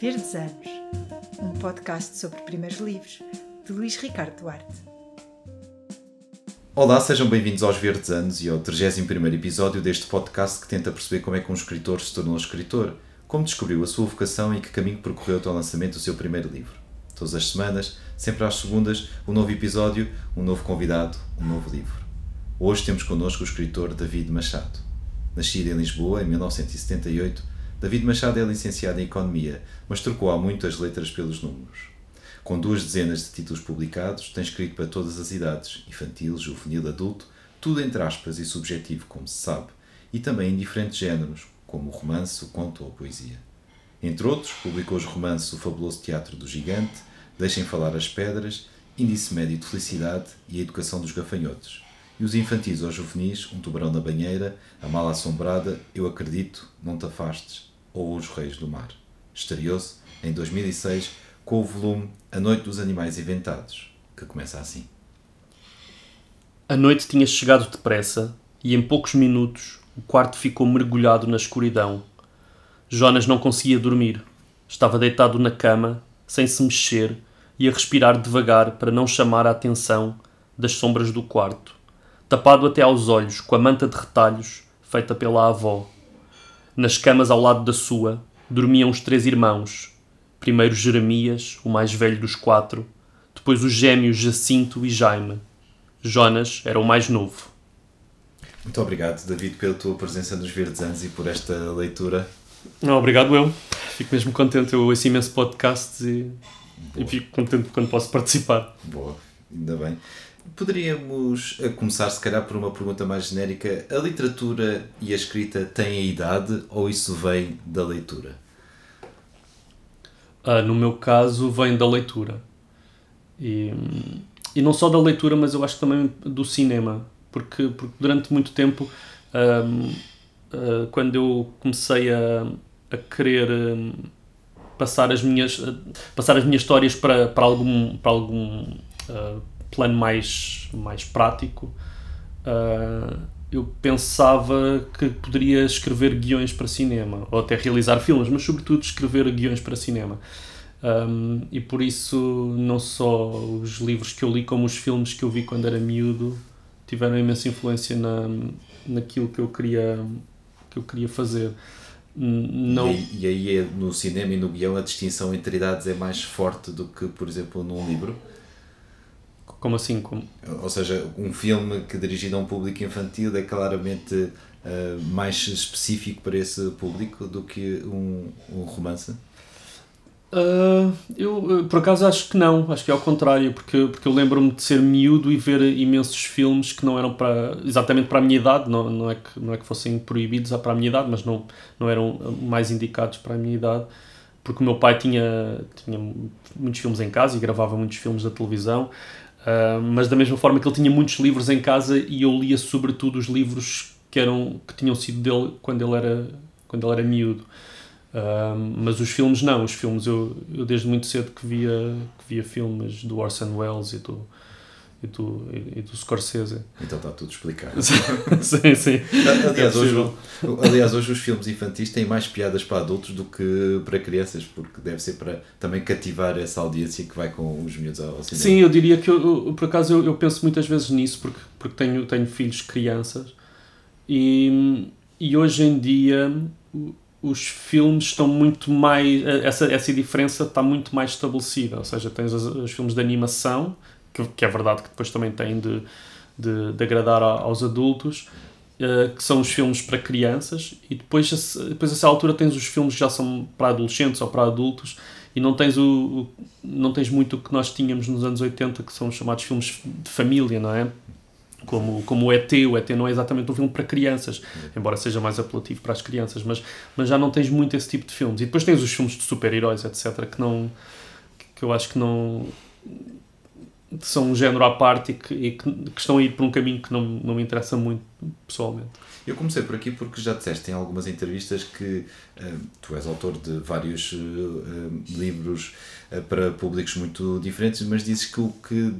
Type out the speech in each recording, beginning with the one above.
Verdes Anos, um podcast sobre primeiros livros, de Luís Ricardo Duarte. Olá, sejam bem-vindos aos Verdes Anos e ao 31 episódio deste podcast que tenta perceber como é que um escritor se tornou escritor, como descobriu a sua vocação e que caminho percorreu até o lançamento do seu primeiro livro. Todas as semanas, sempre às segundas, um novo episódio, um novo convidado, um novo livro. Hoje temos connosco o escritor David Machado. Nascido em Lisboa em 1978, David Machado é licenciado em Economia, mas trocou há muito as letras pelos números. Com duas dezenas de títulos publicados, tem escrito para todas as idades, infantil, juvenil, adulto, tudo entre aspas e subjetivo, como se sabe, e também em diferentes géneros, como o romance, o conto ou a poesia. Entre outros, publicou os romances O Fabuloso Teatro do Gigante, Deixem Falar as Pedras, Índice Médio de Felicidade e A Educação dos Gafanhotos. E os infantis ou juvenis, Um Tubarão na Banheira, A Mala Assombrada, Eu Acredito, Não Te Afastes ou Os Reis do Mar. Estreou-se em 2006 com o volume A Noite dos Animais Inventados, que começa assim. A noite tinha chegado depressa e em poucos minutos o quarto ficou mergulhado na escuridão. Jonas não conseguia dormir. Estava deitado na cama, sem se mexer e a respirar devagar para não chamar a atenção das sombras do quarto, tapado até aos olhos com a manta de retalhos feita pela avó. Nas camas ao lado da sua dormiam os três irmãos. Primeiro Jeremias, o mais velho dos quatro, depois os gêmeos Jacinto e Jaime. Jonas era o mais novo. Muito obrigado, David, pela tua presença nos Verdes Anos e por esta leitura. Não, obrigado eu. Fico mesmo contente. Eu ouço imenso podcasts e, e fico contente quando posso participar. Boa, ainda bem. Poderíamos eh, começar, se calhar, por uma pergunta mais genérica. A literatura e a escrita têm a idade ou isso vem da leitura? Ah, no meu caso, vem da leitura. E, e não só da leitura, mas eu acho também do cinema. Porque, porque durante muito tempo, ahm, ah, quando eu comecei a, a querer ahm, passar as minhas a- passar as minhas histórias para, para algum para algum ah, plano mais mais prático. Ah, eu pensava que poderia escrever guiões para cinema ou até realizar filmes mas sobretudo escrever guiões para cinema. Um, e por isso não só os livros que eu li como os filmes que eu vi quando era miúdo tiveram imensa influência na, naquilo que eu queria que eu queria fazer. Não E, aí- e aí é, no cinema e no guião a distinção entre idades é mais forte do que, por exemplo, num livro? Como assim como Ou seja, um filme que é dirigido a um público infantil é claramente eh, mais específico para esse público do que um, um romance? Ah, eu, por acaso, acho que não. Acho que é ao contrário, porque, porque eu lembro-me de ser miúdo e ver imensos filmes que não eram para, exatamente para a minha idade. Não, não, é que, não é que fossem proibidos para a minha idade, mas não, não eram mais indicados para a minha idade. Porque o meu pai tinha, tinha muitos filmes em casa e gravava muitos filmes da televisão. Ah, mas da mesma forma que ele tinha muitos livros em casa e eu lia sobretudo os livros que, eram, que tinham sido dele quando ele era, quando ele era miúdo. Um, mas os filmes não, os filmes eu, eu desde muito cedo que via, que via filmes do Orson Welles e do, e do, e do Scorsese. Então está tudo explicado. sim, sim. Aliás É hoje, aliás, hoje os filmes infantis têm mais piadas para adultos do que para crianças, porque deve ser para também cativar essa audiência que vai com os miúdos ao cinema. Sim, eu diria que eu, por acaso eu, eu penso muitas vezes nisso porque, porque tenho, tenho filhos crianças e, e hoje em dia os filmes estão muito mais. Essa, essa diferença está muito mais estabelecida. Ou seja, tens os, os filmes de animação, que, que é verdade que depois também têm de, de, de agradar a- aos adultos, eh, que são os filmes para crianças, e depois, depois a essa altura tens os filmes que já são para adolescentes ou para adultos, e não tens, o, o- não tens muito o que nós tínhamos nos anos 80, que são os chamados filmes de família, não é? Como, como o ET, o ET não é exatamente um filme para crianças, embora seja mais apelativo para as crianças, mas, mas já não tens muito esse tipo de filmes. E depois tens os filmes de super-heróis, etc., que não que eu acho que não são um género à parte e que, e que, que estão a ir por um caminho que não, não me interessa muito pessoalmente. Eu comecei por aqui porque já disseste em algumas entrevistas que eh, tu és autor de vários eh, livros eh, para públicos muito diferentes, mas dizes que o que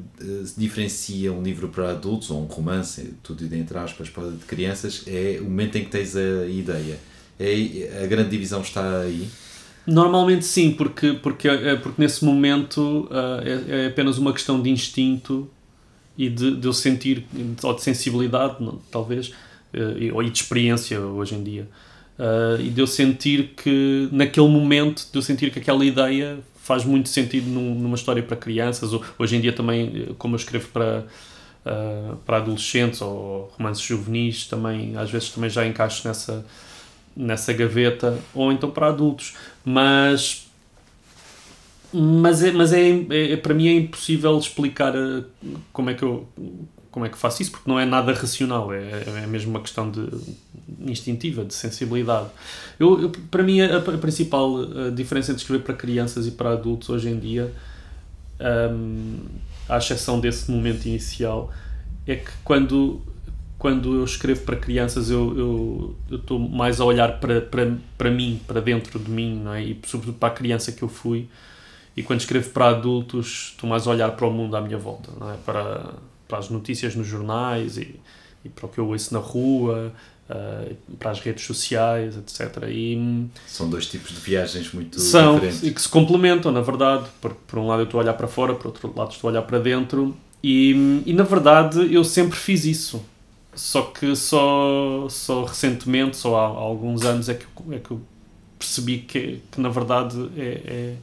diferencia um livro para adultos, ou um romance, tudo entre aspas, para de crianças, é o momento em que tens a ideia. É, a grande divisão está aí? Normalmente sim, porque, porque, eh, porque nesse momento uh, é, é, apenas uma questão de instinto e de, de eu sentir, ou de sensibilidade, talvez, uh, e de experiência hoje em dia. Uh, e de eu sentir que, naquele momento, de eu sentir que aquela ideia faz muito sentido num, numa história para crianças. Hoje em dia também, como eu escrevo para, uh, para adolescentes ou romances juvenis, também, às vezes também já encaixo nessa nessa gaveta, ou então para adultos. Mas, mas, é, mas é, é, para mim é impossível explicar eh, como é que eu como é que faço isso, porque não é nada racional, é, é mesmo uma questão de instintiva, de sensibilidade. Eu, eu para mim, a, a principal a diferença entre escrever para crianças e para adultos hoje em dia, um, à exceção desse momento inicial, é que quando quando eu escrevo para crianças, eu estou mais a olhar para, para, para mim, para dentro de mim, não é? e sobretudo para a criança que eu fui. E quando escrevo para adultos, estou mais a olhar para o mundo à minha volta, não é? para, para as notícias nos jornais e, e para o que eu ouço na rua, uh, para as redes sociais, etc. E, São dois tipos de viagens muito são, diferentes. E que se complementam, na verdade. Por, por um lado eu estou a olhar para fora, por outro lado estou a olhar para dentro. E, e na verdade eu sempre fiz isso só que só, só recentemente, só há, alguns anos, é que, é que eu percebi que, que na verdade é,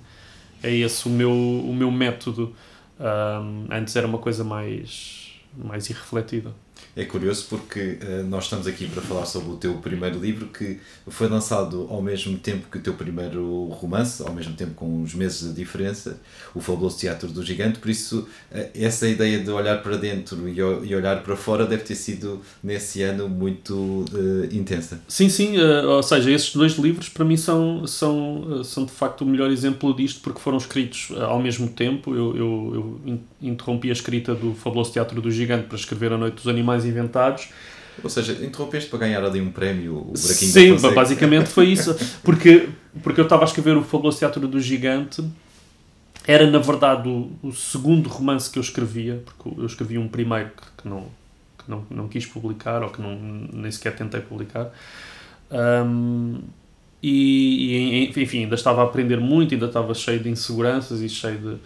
é, é esse o meu, o meu método. Um, antes era uma coisa mais, mais irrefletida. É curioso porque uh, nós estamos aqui para falar sobre o teu primeiro livro que foi lançado ao mesmo tempo que o teu primeiro romance, ao mesmo tempo com uns meses de diferença, o Fabuloso Teatro do Gigante, por isso uh, essa ideia de olhar para dentro e, e, olhar para fora deve ter sido nesse ano muito uh, intensa. Sim, sim, ou seja, esses dois livros para mim são, são, são de facto o melhor exemplo disto porque foram escritos ao mesmo tempo. Eu, eu, eu interrompi a escrita do Fabuloso Teatro do Gigante para escrever A Noite dos Animais mais inventados. Ou seja, interrompeste para ganhar ali um prémio, o Braquinho Sim, basicamente foi isso. Porque, porque eu estava a escrever o Fabuloso Teatro do Gigante. Era, na verdade, o, o, segundo romance que eu escrevia, porque eu escrevi um primeiro que, que não, que não, não quis publicar, ou que não, nem sequer tentei publicar. Um, e, e, enfim, ainda estava a aprender muito, ainda estava cheio de inseguranças e cheio de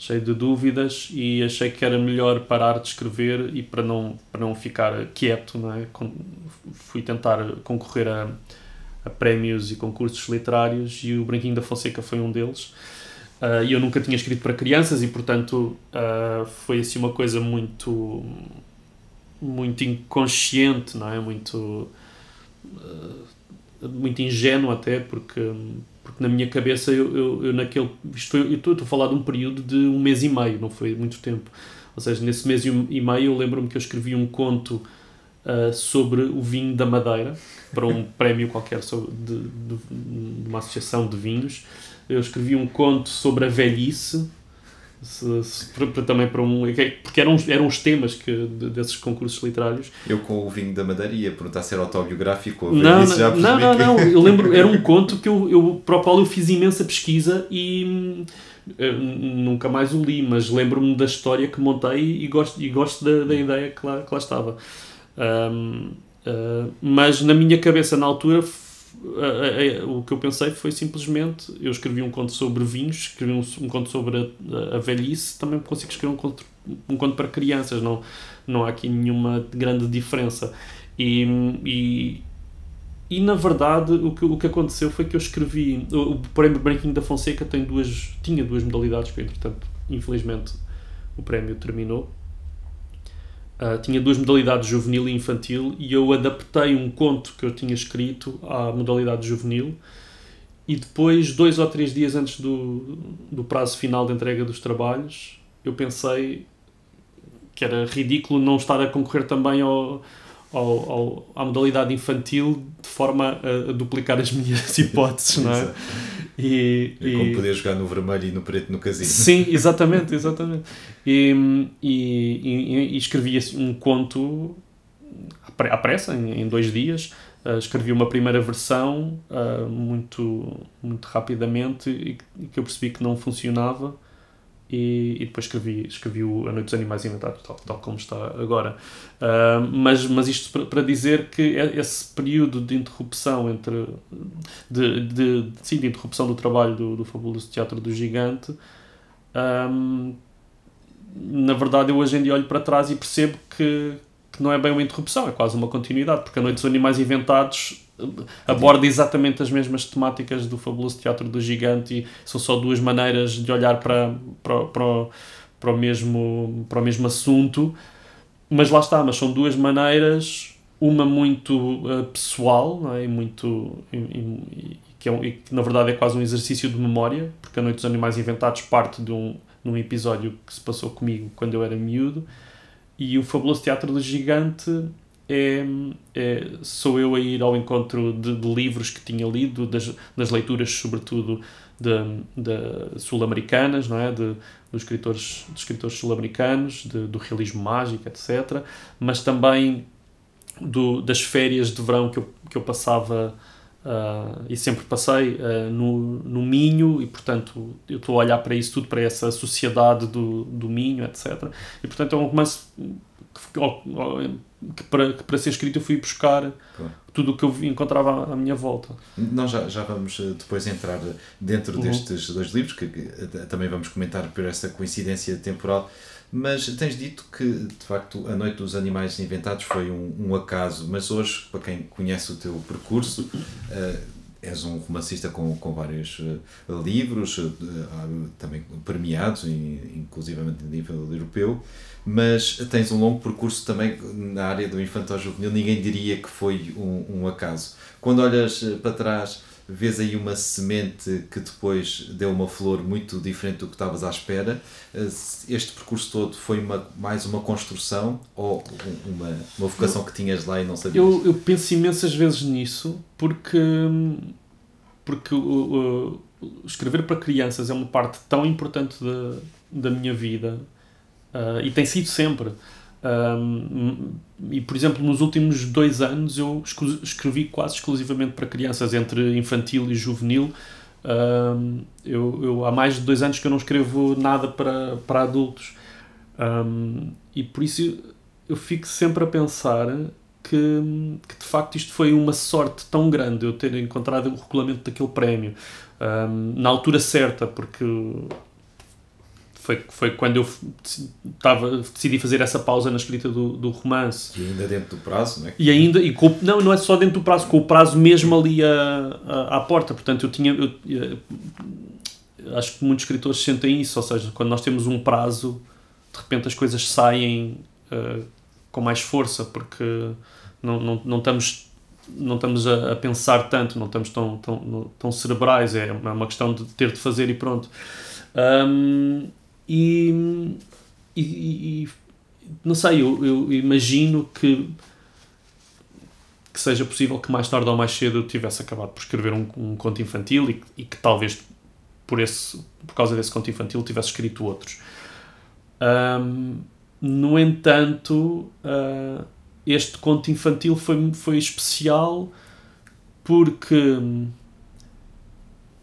cheio de dúvidas e achei que era melhor parar de escrever e para não, para não ficar quieto, não é? fui tentar concorrer a, a prémios e concursos literários e o Branquinho da Fonseca foi um deles. Uh, eu nunca tinha escrito para crianças e, portanto, uh, foi assim uma coisa muito muito inconsciente, não é? Muito uh, muito ingênuo até, porque porque na minha cabeça eu, eu, eu naquele isto foi, eu estou, a falar de um período de um mês e meio não foi muito tempo. Ou seja nesse mês e meio eu lembro-me que eu escrevi um conto uh, sobre o vinho da Madeira para um prémio qualquer sobre, de, de, de, uma associação de vinhos. Eu escrevi um conto sobre a velhice se, se, para, para, também para um. Porque eram, eram os temas que, desses concursos literários. Eu, com o vinho da Madeira, ia perguntar se era autobiográfico não, não, já não, não, não. Eu lembro, era um conto que eu, eu, para o qual eu fiz imensa pesquisa e eh, nunca mais o li, mas lembro-me da história que montei e gosto, e gosto da, da ideia que lá, que lá estava. Um, uh, eh, mas na minha cabeça, na altura, o que eu pensei foi simplesmente eu escrevi um conto sobre vinhos, escrevi um, um conto sobre a, a, velhice, também consigo escrever um conto, um conto para crianças, não, não há aqui nenhuma grande diferença. E, e, e na verdade o que, o que aconteceu foi que eu escrevi. O, o prémio Branquinho da Fonseca tem duas, tinha duas modalidades, que entretanto, infelizmente, o prémio terminou Uh, tinha duas modalidades, juvenil e infantil, e eu adaptei um conto que eu tinha escrito à modalidade juvenil. E depois, dois ou três dias antes do, do prazo final de entrega dos trabalhos, eu pensei que era ridículo não estar a concorrer também ao, ao, ao, à modalidade infantil de forma a, a duplicar as minhas hipóteses, não é? E, é como poder jogar no vermelho e no preto no casino. Sim, exatamente, exatamente. E, e, e, e escrevi um conto à pressa, em, em dois dias. Uh, escrevi uma primeira versão uh, muito, muito rapidamente e, que eu percebi que não funcionava e, e depois escrevi, escrevi o A Noite dos Animais Inventados, tal, tal como está agora. Uh, mas, mas isto para, dizer que é esse período de interrupção entre. de, de, sim, de interrupção do trabalho do, do Fabuloso Teatro do Gigante. Um, na verdade, eu hoje em dia olho para trás e percebo que, que não é bem uma interrupção, é quase uma continuidade, porque A Noite dos Animais Inventados aborda exatamente as mesmas temáticas do fabuloso teatro do gigante e são só duas maneiras de olhar para, para, para, para, o, mesmo, para o mesmo assunto mas lá está, mas são duas maneiras uma muito uh, pessoal não é? e muito e, e, que, é um, e que na verdade é quase um exercício de memória porque A Noite dos Animais Inventados parte de um, de um episódio que se passou comigo quando eu era miúdo e o Fabuloso Teatro do Gigante é, é, sou eu a ir ao encontro de, de livros que tinha lido, das, das leituras, sobretudo de, de sul-americanas, não é? De, dos escritores, dos escritores sul-americanos, do realismo mágico, etc. Mas também do, das férias de verão que eu, que eu passava uh, e sempre passei uh, no, no Minho, e portanto eu estou a olhar para isso tudo, para essa sociedade do, do Minho, etc. E portanto é um romance que para, que para ser escrito eu fui buscar claro. tudo o que eu encontrava à minha volta. Nós já, já vamos eh, depois entrar dentro uhum. destes dois livros, que, que, eh, também vamos comentar por essa coincidência temporal, mas tens dito que de facto A Noite dos Animais Inventados foi um, um acaso, mas hoje, para quem conhece o teu percurso, uh, és um romancista com, com vários uh, livros, uh, também premiados, inclusivamente a nível europeu mas tens um longo percurso também na área do infantil juvenil, ninguém diria que foi um, um acaso. Quando olhas eh, para trás, vês aí uma semente que depois deu uma flor muito diferente do que estavas à espera. Eh, este percurso todo foi uma, mais uma construção ou uma, uma vocação eu, que tinhas lá e não sabias? Eu, eu penso imensas vezes nisso porque, porque o, escrever para crianças é uma parte tão importante da, da minha vida Uh, e tem sido sempre. Um, e, por exemplo, nos últimos dois anos eu escrevi quase exclusivamente para crianças, entre infantil e juvenil. Um, eu, eu, há mais de dois anos que eu não escrevo nada para, para adultos. Um, e por isso eu fico sempre a pensar que, que, de facto isto foi uma sorte tão grande eu ter encontrado o regulamento daquele prémio na altura certa, porque foi, foi quando eu estava, decidi fazer essa pausa na escrita do, do romance. E ainda dentro do prazo, não é? E ainda, e com, não, não é só dentro do prazo, com o prazo mesmo ali à, à, à porta. Portanto, eu tinha. Eu, eu, acho que muitos escritores sentem isso, ou seja, quando nós temos um prazo, de repente as coisas saem uh, com mais força, porque não, não, não estamos não estamos a, a, pensar tanto, não estamos tão, tão, tão cerebrais, é uma questão de ter de fazer e pronto. Um, e, e, e não sei, eu, eu, imagino que que seja possível que mais tarde ou mais cedo eu tivesse acabado por escrever um, um conto infantil e, e, que talvez por, esse, por causa desse conto infantil tivesse escrito outros. Um, no entanto, uh, este conto infantil foi, foi especial porque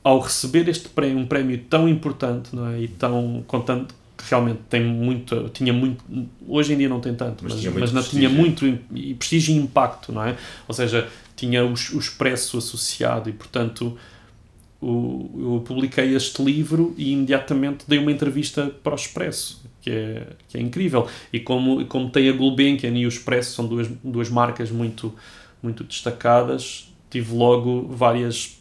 ao receber este prémio, um prémio tão importante não é? e tão contando que realmente tem muito, tinha muito, hoje em dia não tem tanto, mas, mas, tinha, mas muito tinha muito e prestígio e impacto, não é? Ou seja, tinha o, o expresso associado e portanto o, eu publiquei este livro e imediatamente dei uma entrevista para o Expresso, que é, que é incrível. E como, como tem a Gulbenkian e o Expresso, são duas, duas marcas muito, muito destacadas, tive logo várias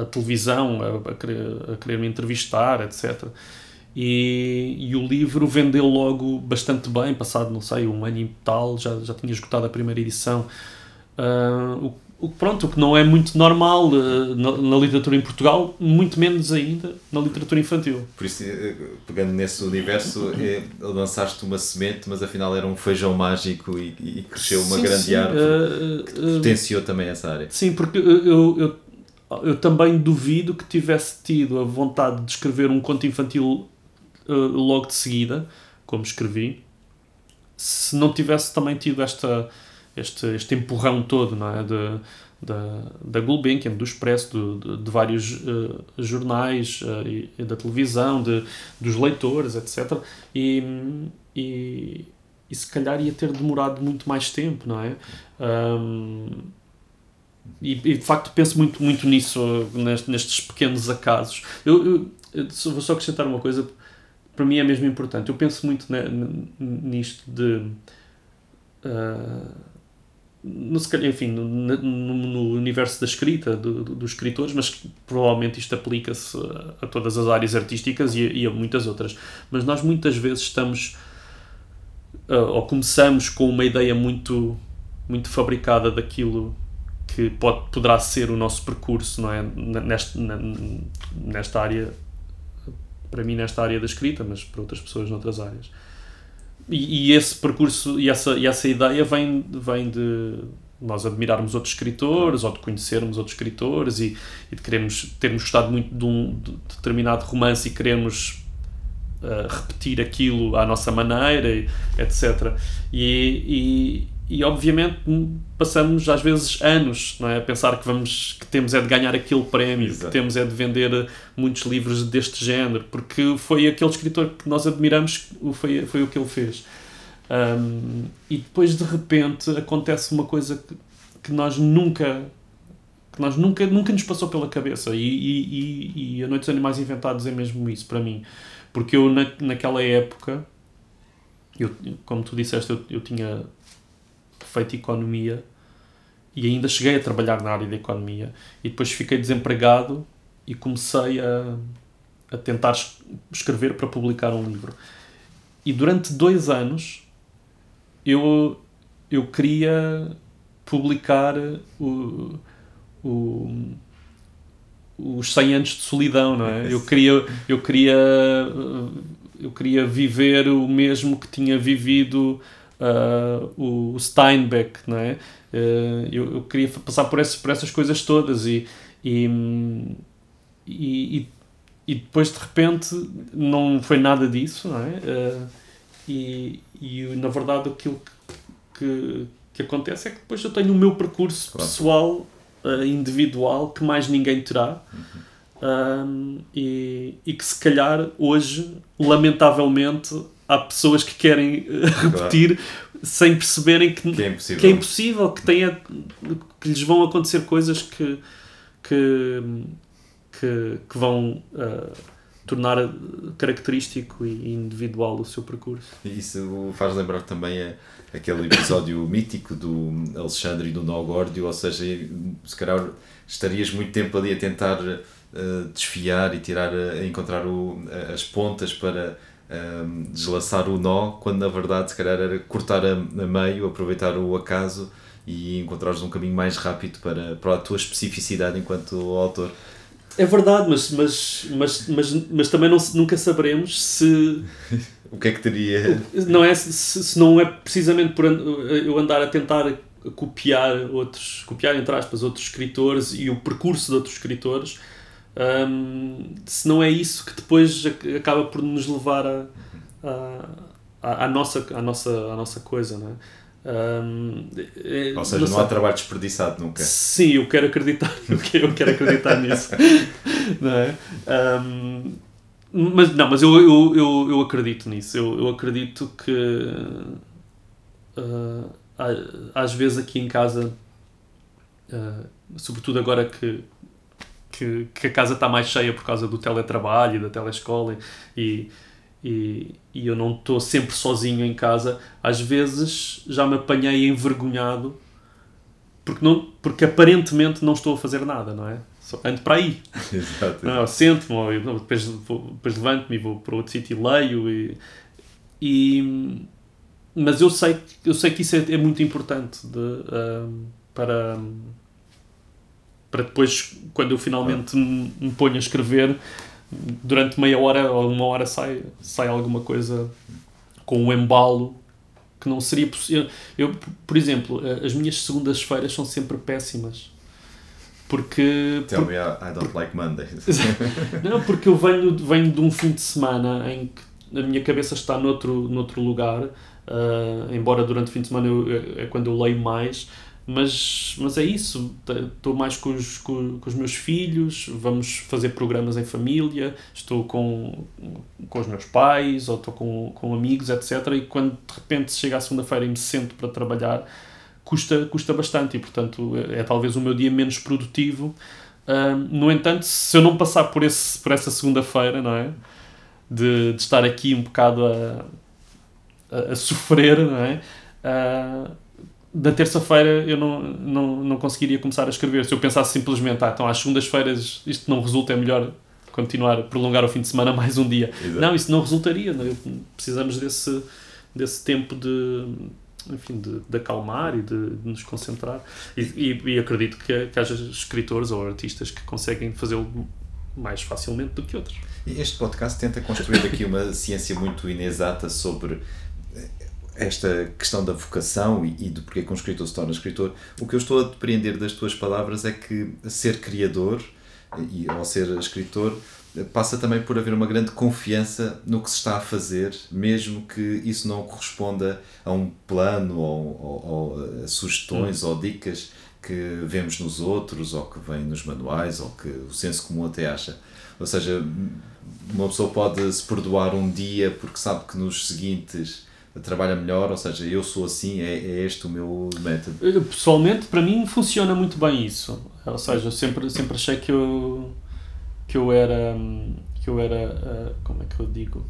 a televisão a, a, querer, a querer me entrevistar, etc. E, e, o livro vendeu logo bastante bem, passado, não sei, um ano e tal, já, já tinha esgotado a primeira edição. Uh, o, o, pronto, o que não é muito normal uh, na, na, literatura em Portugal, muito menos ainda na literatura infantil. Por isso, eh, pegando nesse universo, é, lançaste uma semente, mas afinal era um feijão mágico e, e cresceu uma sim, grande sim. árvore uh, que potenciou também essa área. Sim, porque eu, eu eu também duvido que tivesse tido a vontade de escrever um conto infantil uh, logo de seguida, como escrevi, se não tivesse também tido esta, este, este empurrão todo, não é? De, da, da Gulbenkian, do Expresso, do, de, de, vários uh, jornais uh, e, e, da televisão, de, dos leitores, etc. E, e, e, se calhar ia ter demorado muito mais tempo, não é? Um, e, e, de facto penso muito, muito nisso, nestes pequenos acasos. Eu, eu, eu vou só acrescentar uma coisa, para mim é mesmo importante. Eu penso muito nisto de. Uh, no, enfim, no, no, no, universo da escrita, do, do, dos escritores, mas provavelmente isto aplica-se a, a, todas as áreas artísticas e e a, muitas outras. Mas nós muitas vezes estamos, uh, ou começamos com uma ideia muito, muito fabricada daquilo que pode, poderá ser o nosso percurso, não é? Neste, nesta área, para mim, nesta área da escrita, mas para outras pessoas noutras áreas e, e, esse percurso e essa, e essa ideia vem, vem de nós admirarmos outros escritores ou de conhecermos outros escritores e, e de queremos termos gostado muito de um de determinado romance e queremos uh, repetir aquilo à nossa maneira, etc. E, e obviamente passamos às vezes anos não é? a pensar que vamos que temos é de ganhar aquele prémio Exato. que temos é de vender muitos livros deste género porque foi aquele escritor que nós admiramos foi, foi o que ele fez um, e depois de repente acontece uma coisa que, que nós nunca que nós nunca nunca nos passou pela cabeça e, e, e, e a Noite dos Animais Inventados é mesmo isso para mim porque eu na, naquela época eu, como tu disseste eu, eu tinha feito economia e ainda cheguei a trabalhar na área da economia e depois fiquei desempregado e comecei a, a tentar escrever para publicar um livro. E durante dois anos eu, eu queria publicar o, o, os 100 anos de solidão, não é? Eu queria, eu queria, eu queria viver o mesmo que tinha vivido uh, o Steinbeck, não é? Uh, eu, eu, queria passar por, esse, por essas coisas todas e, e, e, e, depois de repente não foi nada disso, não é? Uh, e, e na verdade aquilo que, que, que, acontece é que depois eu tenho o meu percurso pessoal, uh, individual, que mais ninguém terá. Uhum. Um, e, e que se calhar hoje, lamentavelmente, há pessoas que querem eh, repetir claro. sem perceberem que, que, é impossível, que, é impossível, que, tenha, que lhes vão acontecer coisas que, que, que, que vão uh, tornar característico e individual o seu percurso. Isso faz lembrar também a, aquele episódio mítico do Alexandre e do Nogórdio, ou seja, se calhar estarias muito tempo ali a tentar uh, desfiar e tirar, a encontrar o, as pontas para um, deslaçar o nó, quando na verdade se calhar era cortar a, a meio, aproveitar o acaso e encontrares um caminho mais rápido para, para a tua especificidade enquanto autor. É verdade, mas, mas, mas, mas, mas também não, nunca saberemos se. o que é que teria. Não é, se, se não é precisamente por eu andar a tentar copiar outros, copiar entre aspas, outros escritores e o percurso de outros escritores um, se não é isso que depois acaba por nos levar a, a, a, nossa, a, nossa, a nossa coisa, não é? Um, é, Ou seja, não, não há trabalho desperdiçado nunca. Sim, eu quero acreditar, eu quero acreditar nisso. não é? Um, mas não, mas eu, eu, eu, eu acredito nisso. Eu, eu acredito que uh, às vezes aqui em casa, uh, sobretudo agora que que, que a casa está mais cheia por causa do teletrabalho e da telescola e, e, e eu não estou sempre sozinho em casa. Às vezes já me apanhei envergonhado porque, não, porque aparentemente não estou a fazer nada, não é? Só ando para aí. Exato. Não, sento-me, depois, depois levanto-me e vou para outro sítio e leio. E, e, mas eu sei, eu sei que isso é, é muito importante de, um, para para depois, quando eu finalmente me, me ponho a escrever, durante meia hora ou uma hora sai, sai alguma coisa com um embalo que não seria possível. Eu, por exemplo, as minhas segundas-feiras são sempre péssimas. Porque. Tell por, me I don't like Mondays. não, porque eu venho, venho de um fim de semana em que a minha cabeça está noutro, noutro lugar. uh, embora durante o fim de semana eu, é, é quando eu leio mais, mas, mas é isso, estou mais com os, com, com, os meus filhos, vamos fazer programas em família, estou com, com os meus pais ou estou com, com amigos, etc. E quando de repente chega a segunda-feira e me sento para trabalhar, custa, custa bastante e, portanto, é, talvez o meu dia menos produtivo. Uh, no entanto, se eu não passar por, esse, por essa segunda-feira, não é? De, de estar aqui um bocado a, a, a sofrer, não é? Uh, da terça-feira eu não, não, não conseguiria começar a escrever. Se eu pensasse simplesmente, ah, então às segundas-feiras isto não resulta, é melhor continuar a prolongar o fim de semana mais um dia. Exato. Não, isso não resultaria. Não? É? Precisamos desse, desse tempo de, enfim, de, de acalmar e de, de nos concentrar. E, e, e acredito que, que haja escritores ou artistas que conseguem fazê-lo mais facilmente do que outros. Este podcast tenta construir aqui uma ciência muito inexata sobre esta questão da vocação e, e do porquê que um escritor se torna escritor, o que eu estou a depreender das tuas palavras é que ser criador e ao ser escritor passa também por haver uma grande confiança no que se está a fazer, mesmo que isso não corresponda a um plano ou, ou, ou a sugestões hum. ou dicas que vemos nos outros ou que vêm nos manuais ou que o senso comum até acha. Ou seja, uma pessoa pode se perdoar um dia porque sabe que nos seguintes trabalha melhor, ou seja, eu sou assim, é, é este o meu método? Pessoalmente, para mim, funciona muito bem isso. Ou seja, eu sempre, sempre achei que eu, que eu era, que eu era, eh, como é que eu digo,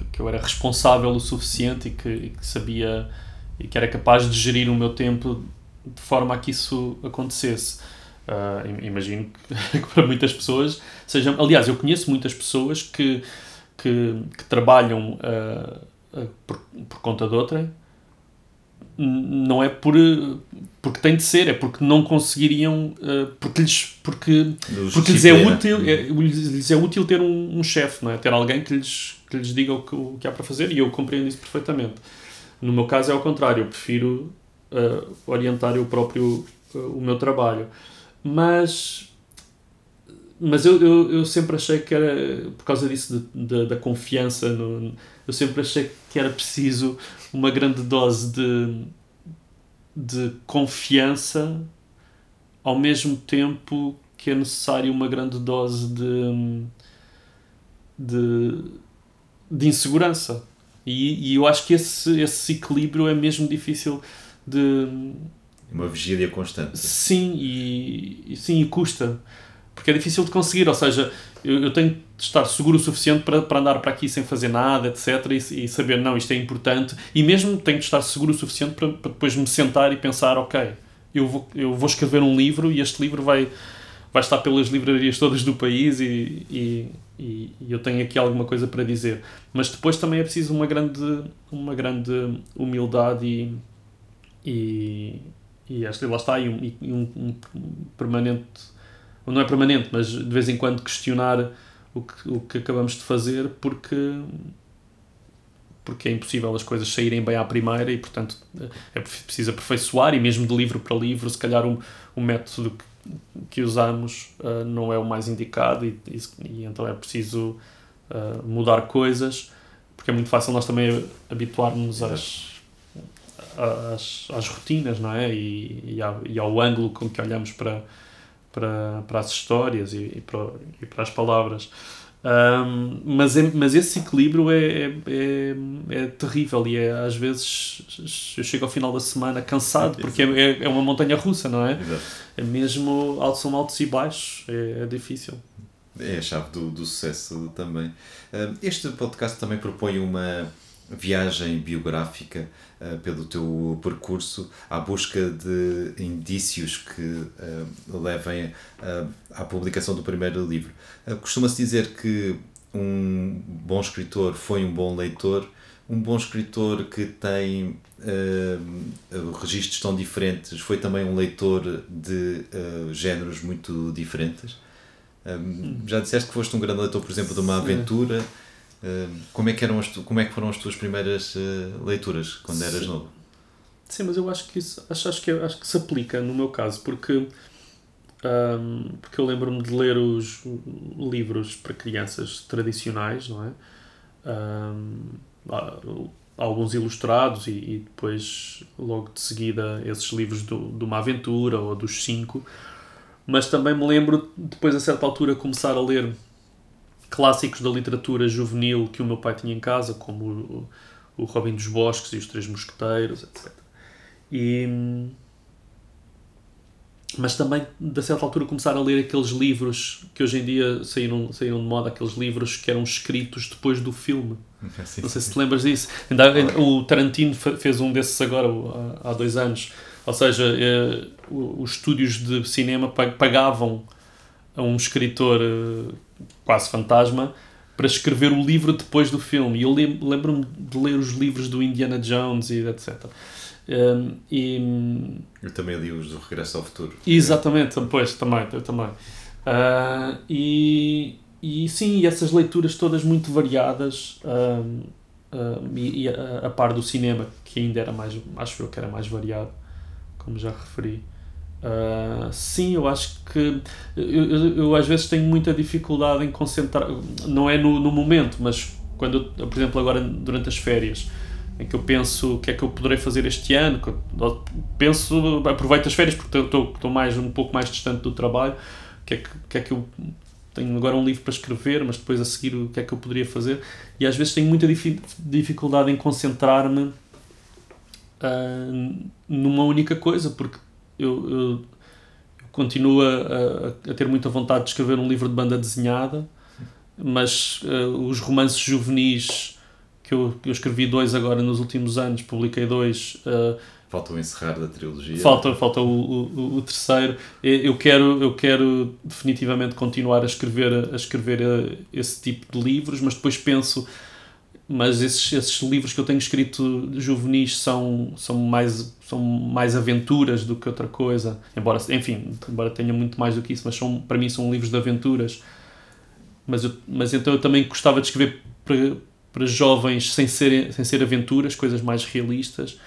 é que eu era responsável o suficiente e que, e que sabia e que era capaz de gerir o meu tempo de forma a que isso acontecesse. Uh, imagino que, que, para muitas pessoas seja. Aliás, eu conheço muitas pessoas que, que, que trabalham uh, por, por conta de outra, não é por porque tem de ser, é porque não conseguiriam, eh, porque lhes, porque, porque lhes é útil, é, lhes é útil ter um, um chefe, não é? ter alguém que lhes, que lhes diga o que, o que há para fazer e eu compreendo isso perfeitamente. No meu caso é ao contrário, eu prefiro uh, orientar eu próprio uh, o meu trabalho. Mas mas eu, eu, eu sempre achei que era, por causa disso, de, de, da confiança, no, eu sempre achei que era preciso uma grande dose de, de confiança, ao mesmo tempo que é necessário uma grande dose de, de, de insegurança. E, e eu acho que esse, esse equilíbrio é mesmo difícil de. Uma vigília constante. Sim, e, e sim, e custa porque é difícil de conseguir, ou seja, eu, eu, tenho de estar seguro o suficiente para, para andar para aqui sem fazer nada, etc. E, e, saber, não, isto é importante. E mesmo tenho de estar seguro o suficiente para, para depois me sentar e pensar, ok, eu vou, eu vou escrever um livro e este livro vai, vai estar pelas livrarias todas do país e, e, e, eu tenho aqui alguma coisa para dizer. Mas depois também é preciso uma grande, uma grande humildade e, e, e acho que lá está, e um, e um, um permanente não é permanente, mas de vez em quando questionar o que, o que acabamos de fazer porque porque é impossível as coisas saírem bem à primeira e portanto é preciso aperfeiçoar e mesmo de livro para livro se calhar o, o método que, que usamos uh, não é o mais indicado e, e, e então é preciso uh, mudar coisas porque é muito fácil nós também habituarmos às, às, às rotinas não é? e, e, ao, e ao ângulo com que olhamos para para, para as histórias e, e, para, e para as palavras. Um, mas, é, mas esse equilíbrio é, é, é, é, terrível e é, às vezes eu chego ao final da semana cansado porque é, é uma montanha russa, não é? Exato. É mesmo altos são altos e baixos, é, é difícil. É a chave do, do sucesso também. Este podcast também propõe uma viagem biográfica uh, pelo teu percurso à busca de indícios que uh, levem uh, à publicação do primeiro livro. Costuma-se dizer que um bom escritor foi um bom leitor. Um bom escritor que tem registros tão diferentes foi também um leitor de géneros muito diferentes. já disseste que foste um grande leitor, por exemplo, de uma aventura como é que eram as tu, como é que foram as tuas primeiras uh, leituras quando eras Sim. novo? Sim, mas eu acho que isso acho, acho, que, acho que se aplica no meu caso, porque, um, porque eu lembro-me de ler os livros para crianças tradicionais, não é? Um, alguns ilustrados e, e, depois, logo de seguida, esses livros do, de uma aventura ou dos cinco. Mas também me lembro, depois, a certa altura, começar a ler clássicos da literatura juvenil que o meu pai tinha em casa, como o, o Robin dos Bosques e os Três Mosqueteiros, etc. E, mas também, da certa altura, começar a ler aqueles livros que hoje em dia saíram, saíram de moda, aqueles livros que eram escritos depois do filme. Sim, Não sei se te lembras disso. O Tarantino fez um desses agora, há dois anos. Ou seja, eh, os estúdios de cinema pagavam a um escritor eh, quase fantasma para escrever o livro depois do filme. E eu lembro-me de ler os livros do Indiana Jones e etc. Um, e, eu também li os do Regresso ao Futuro. Exatamente, pois, também, eu também. Uh, e, e sim, essas leituras todas muito variadas um, um, e, e a, a, par do cinema, que ainda era mais, acho eu que era mais variado, como já referi. Uh, sim, eu acho que eu, eu, eu, às vezes tenho muita dificuldade em concentrar, não é no, no momento, mas quando, eu, por exemplo, agora durante as férias, em que eu penso o que é que eu poderei fazer este ano, penso, aproveito as férias porque estou, estou mais, um pouco mais distante do trabalho, o que é que, que, é que eu tenho agora um livro para escrever, mas depois a seguir o que é que eu poderia fazer, e às vezes tenho muita dificuldade em concentrar-me uh, numa única coisa, porque eu, eu continuo a, a, ter muita vontade de escrever um livro de banda desenhada, mas uh, os romances juvenis que eu, eu escrevi dois agora nos últimos anos, publiquei dois. Uh, falta o encerrar da trilogia. Falta, falta o, o, o, terceiro. Eu quero, eu quero definitivamente continuar a escrever, a escrever uh, esse tipo de livros, mas depois penso mas esses, esses livros que eu tenho escrito juvenis são, são, mais, são mais aventuras do que outra coisa. Embora, enfim, embora tenha muito mais do que isso, mas são, para mim são livros de aventuras. Mas, eu, mas então eu também gostava de escrever para, para jovens sem ser, sem ser aventuras, coisas mais realistas.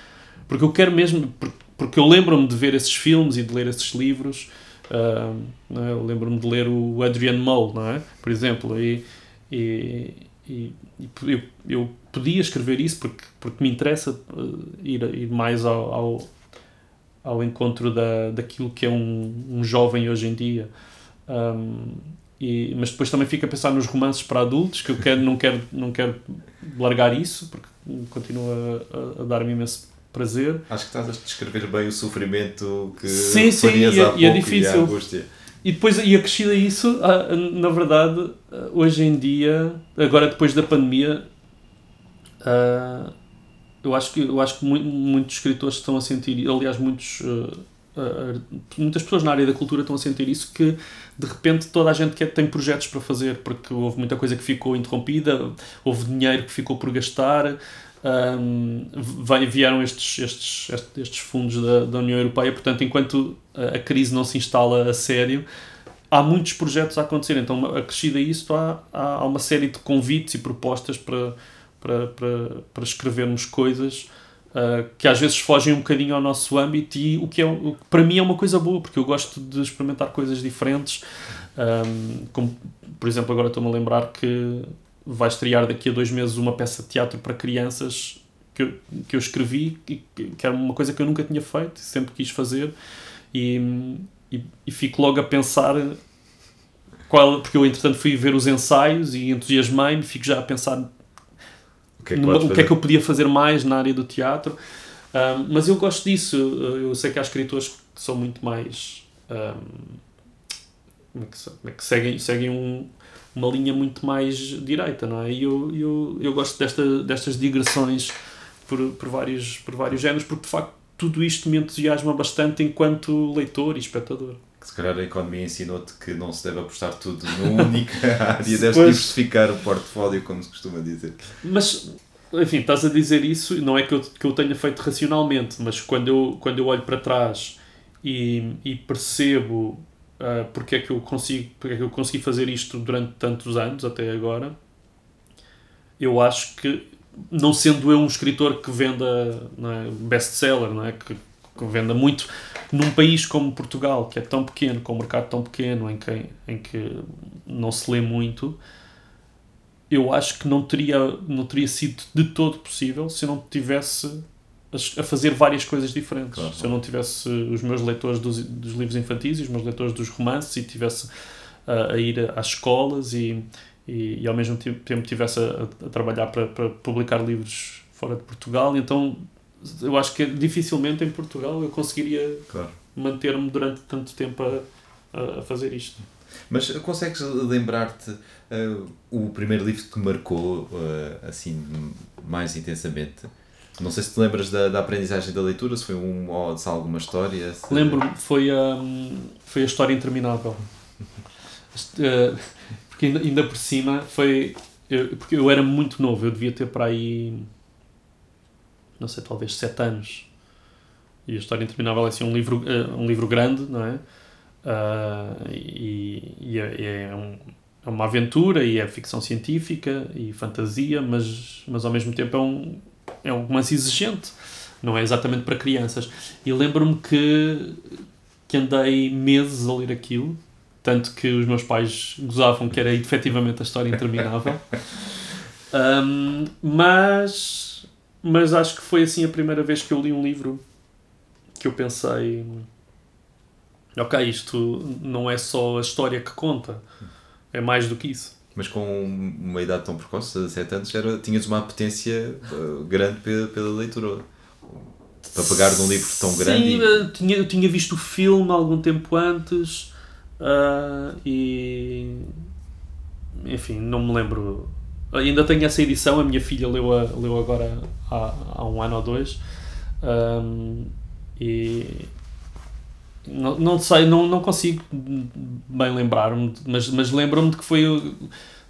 Porque eu quero mesmo. Porque eu lembro-me de ver esses filmes e de ler esses livros. Uh, eu lembro-me de ler o Adrian Mole, não é? Por exemplo. E, e e, e eu, eu, podia escrever isso porque, porque me interessa uh, ir, ir mais ao, ao, ao, encontro da, daquilo que é um, um jovem hoje em dia. Um, e, mas depois também fico a pensar nos romances para adultos, que eu quero, não, quero, não quero largar isso, porque continua a, a dar-me imenso prazer. Acho que estás a descrever bem o sofrimento que sim, sim, e, é, e é difícil. E a angústia. E depois, e acrescido a isso, na verdade, hoje em dia, agora depois da pandemia, eu acho que, eu acho que muitos escritores estão a sentir, aliás, muitos, muitas pessoas na área da cultura estão a sentir isso, que de repente toda a gente quer, tem projetos para fazer, porque houve muita coisa que ficou interrompida, houve dinheiro que ficou por gastar, um, vieram estes, estes, estes fundos da, da União Europeia, portanto, enquanto a crise não se instala a sério, há muitos projetos a acontecer. Então, acrescida isso, há, há uma série de convites e propostas para, para, para, para escrevermos coisas uh, que às vezes fogem um bocadinho ao nosso âmbito e o que, é, o que para mim é uma coisa boa, porque eu gosto de experimentar coisas diferentes. Um, como, por exemplo, agora estou-me a lembrar que vai estrear daqui a dois meses uma peça de teatro para crianças que eu, que eu escrevi, e que era uma coisa que eu nunca tinha feito, sempre quis fazer, e, e, e fico logo a pensar qual, porque eu entretanto fui ver os ensaios e entusiasmei-me, fico já a pensar o que, é que, numa, o que, é que eu podia fazer mais na área do teatro. Um, mas eu gosto disso, eu sei que há escritores que são muito mais. Um, como é que, como é que seguem, seguem um, uma linha muito mais direita, não é? E eu, eu, eu gosto desta, destas digressões por, por, vários, por vários géneros, porque de facto tudo isto me entusiasma bastante enquanto leitor e espectador. Se calhar a economia ensinou-te que não se deve apostar tudo numa única área, deves pois, diversificar o portfólio, como se costuma dizer. Mas, enfim, estás a dizer isso, não é que eu, que eu tenha feito racionalmente, mas quando eu, quando eu olho para trás e, e percebo uh, porque, é que eu consigo, porque é que eu consegui fazer isto durante tantos anos até agora, eu acho que, não sendo eu um escritor que venda é, best-seller, não é? que, que venda muito num país como Portugal, que é tão pequeno, com um mercado tão pequeno, em que, em que não se lê muito, eu acho que não teria, não teria sido de todo possível se não tivesse a, fazer várias coisas diferentes. Claro. Se eu não tivesse os meus leitores dos, dos livros infantis e os meus leitores dos romances e tivesse a, a ir às escolas e, e, e ao mesmo tempo tivesse a, a trabalhar para, para publicar livros fora de Portugal, então eu acho que dificilmente em Portugal eu conseguiria Claro. manter-me durante tanto tempo a, a, fazer isto. Mas consegues lembrar-te eh, o primeiro livro que marcou eh, assim mais intensamente? Não sei se te lembras da, da aprendizagem da leitura, se foi um, ou se há alguma história. se- Lembro-me, foi a, foi a história interminável. Eh, porque ainda, ainda por cima foi. eu- porque eu era muito novo, eu devia ter para aí. não sei, talvez sete anos. E a história interminável é assim um livro, eh, um livro grande, não é? Ah, e e é, é um- é uma aventura e é ficção científica e fantasia, mas, mas ao mesmo tempo é um, é um romance exigente, não é exatamente para crianças. E lembro-me que, que andei meses a ler aquilo, tanto que os meus pais gozavam que era efetivamente a história interminável. Ahm, mas, mas acho que foi assim a primeira vez que eu li um livro que eu pensei: ok, isto não é só a história que conta, é mais do que isso. Mas com uma idade tão precoce, 17 anos, era, tinhas uma apetência eh, grande pela, pela leitura. Para pegar num livro tão grande. Sim, e- eh, tinha, eu tinha visto o filme algum tempo antes ah, e. Enfim, não me lembro. Ainda tenho essa edição, a minha filha leu, a, leu agora há, há um ano ou dois. Ahm, e. Não, não sei, não, não consigo bem lembrar-me, mas, mas lembro-me de que foi.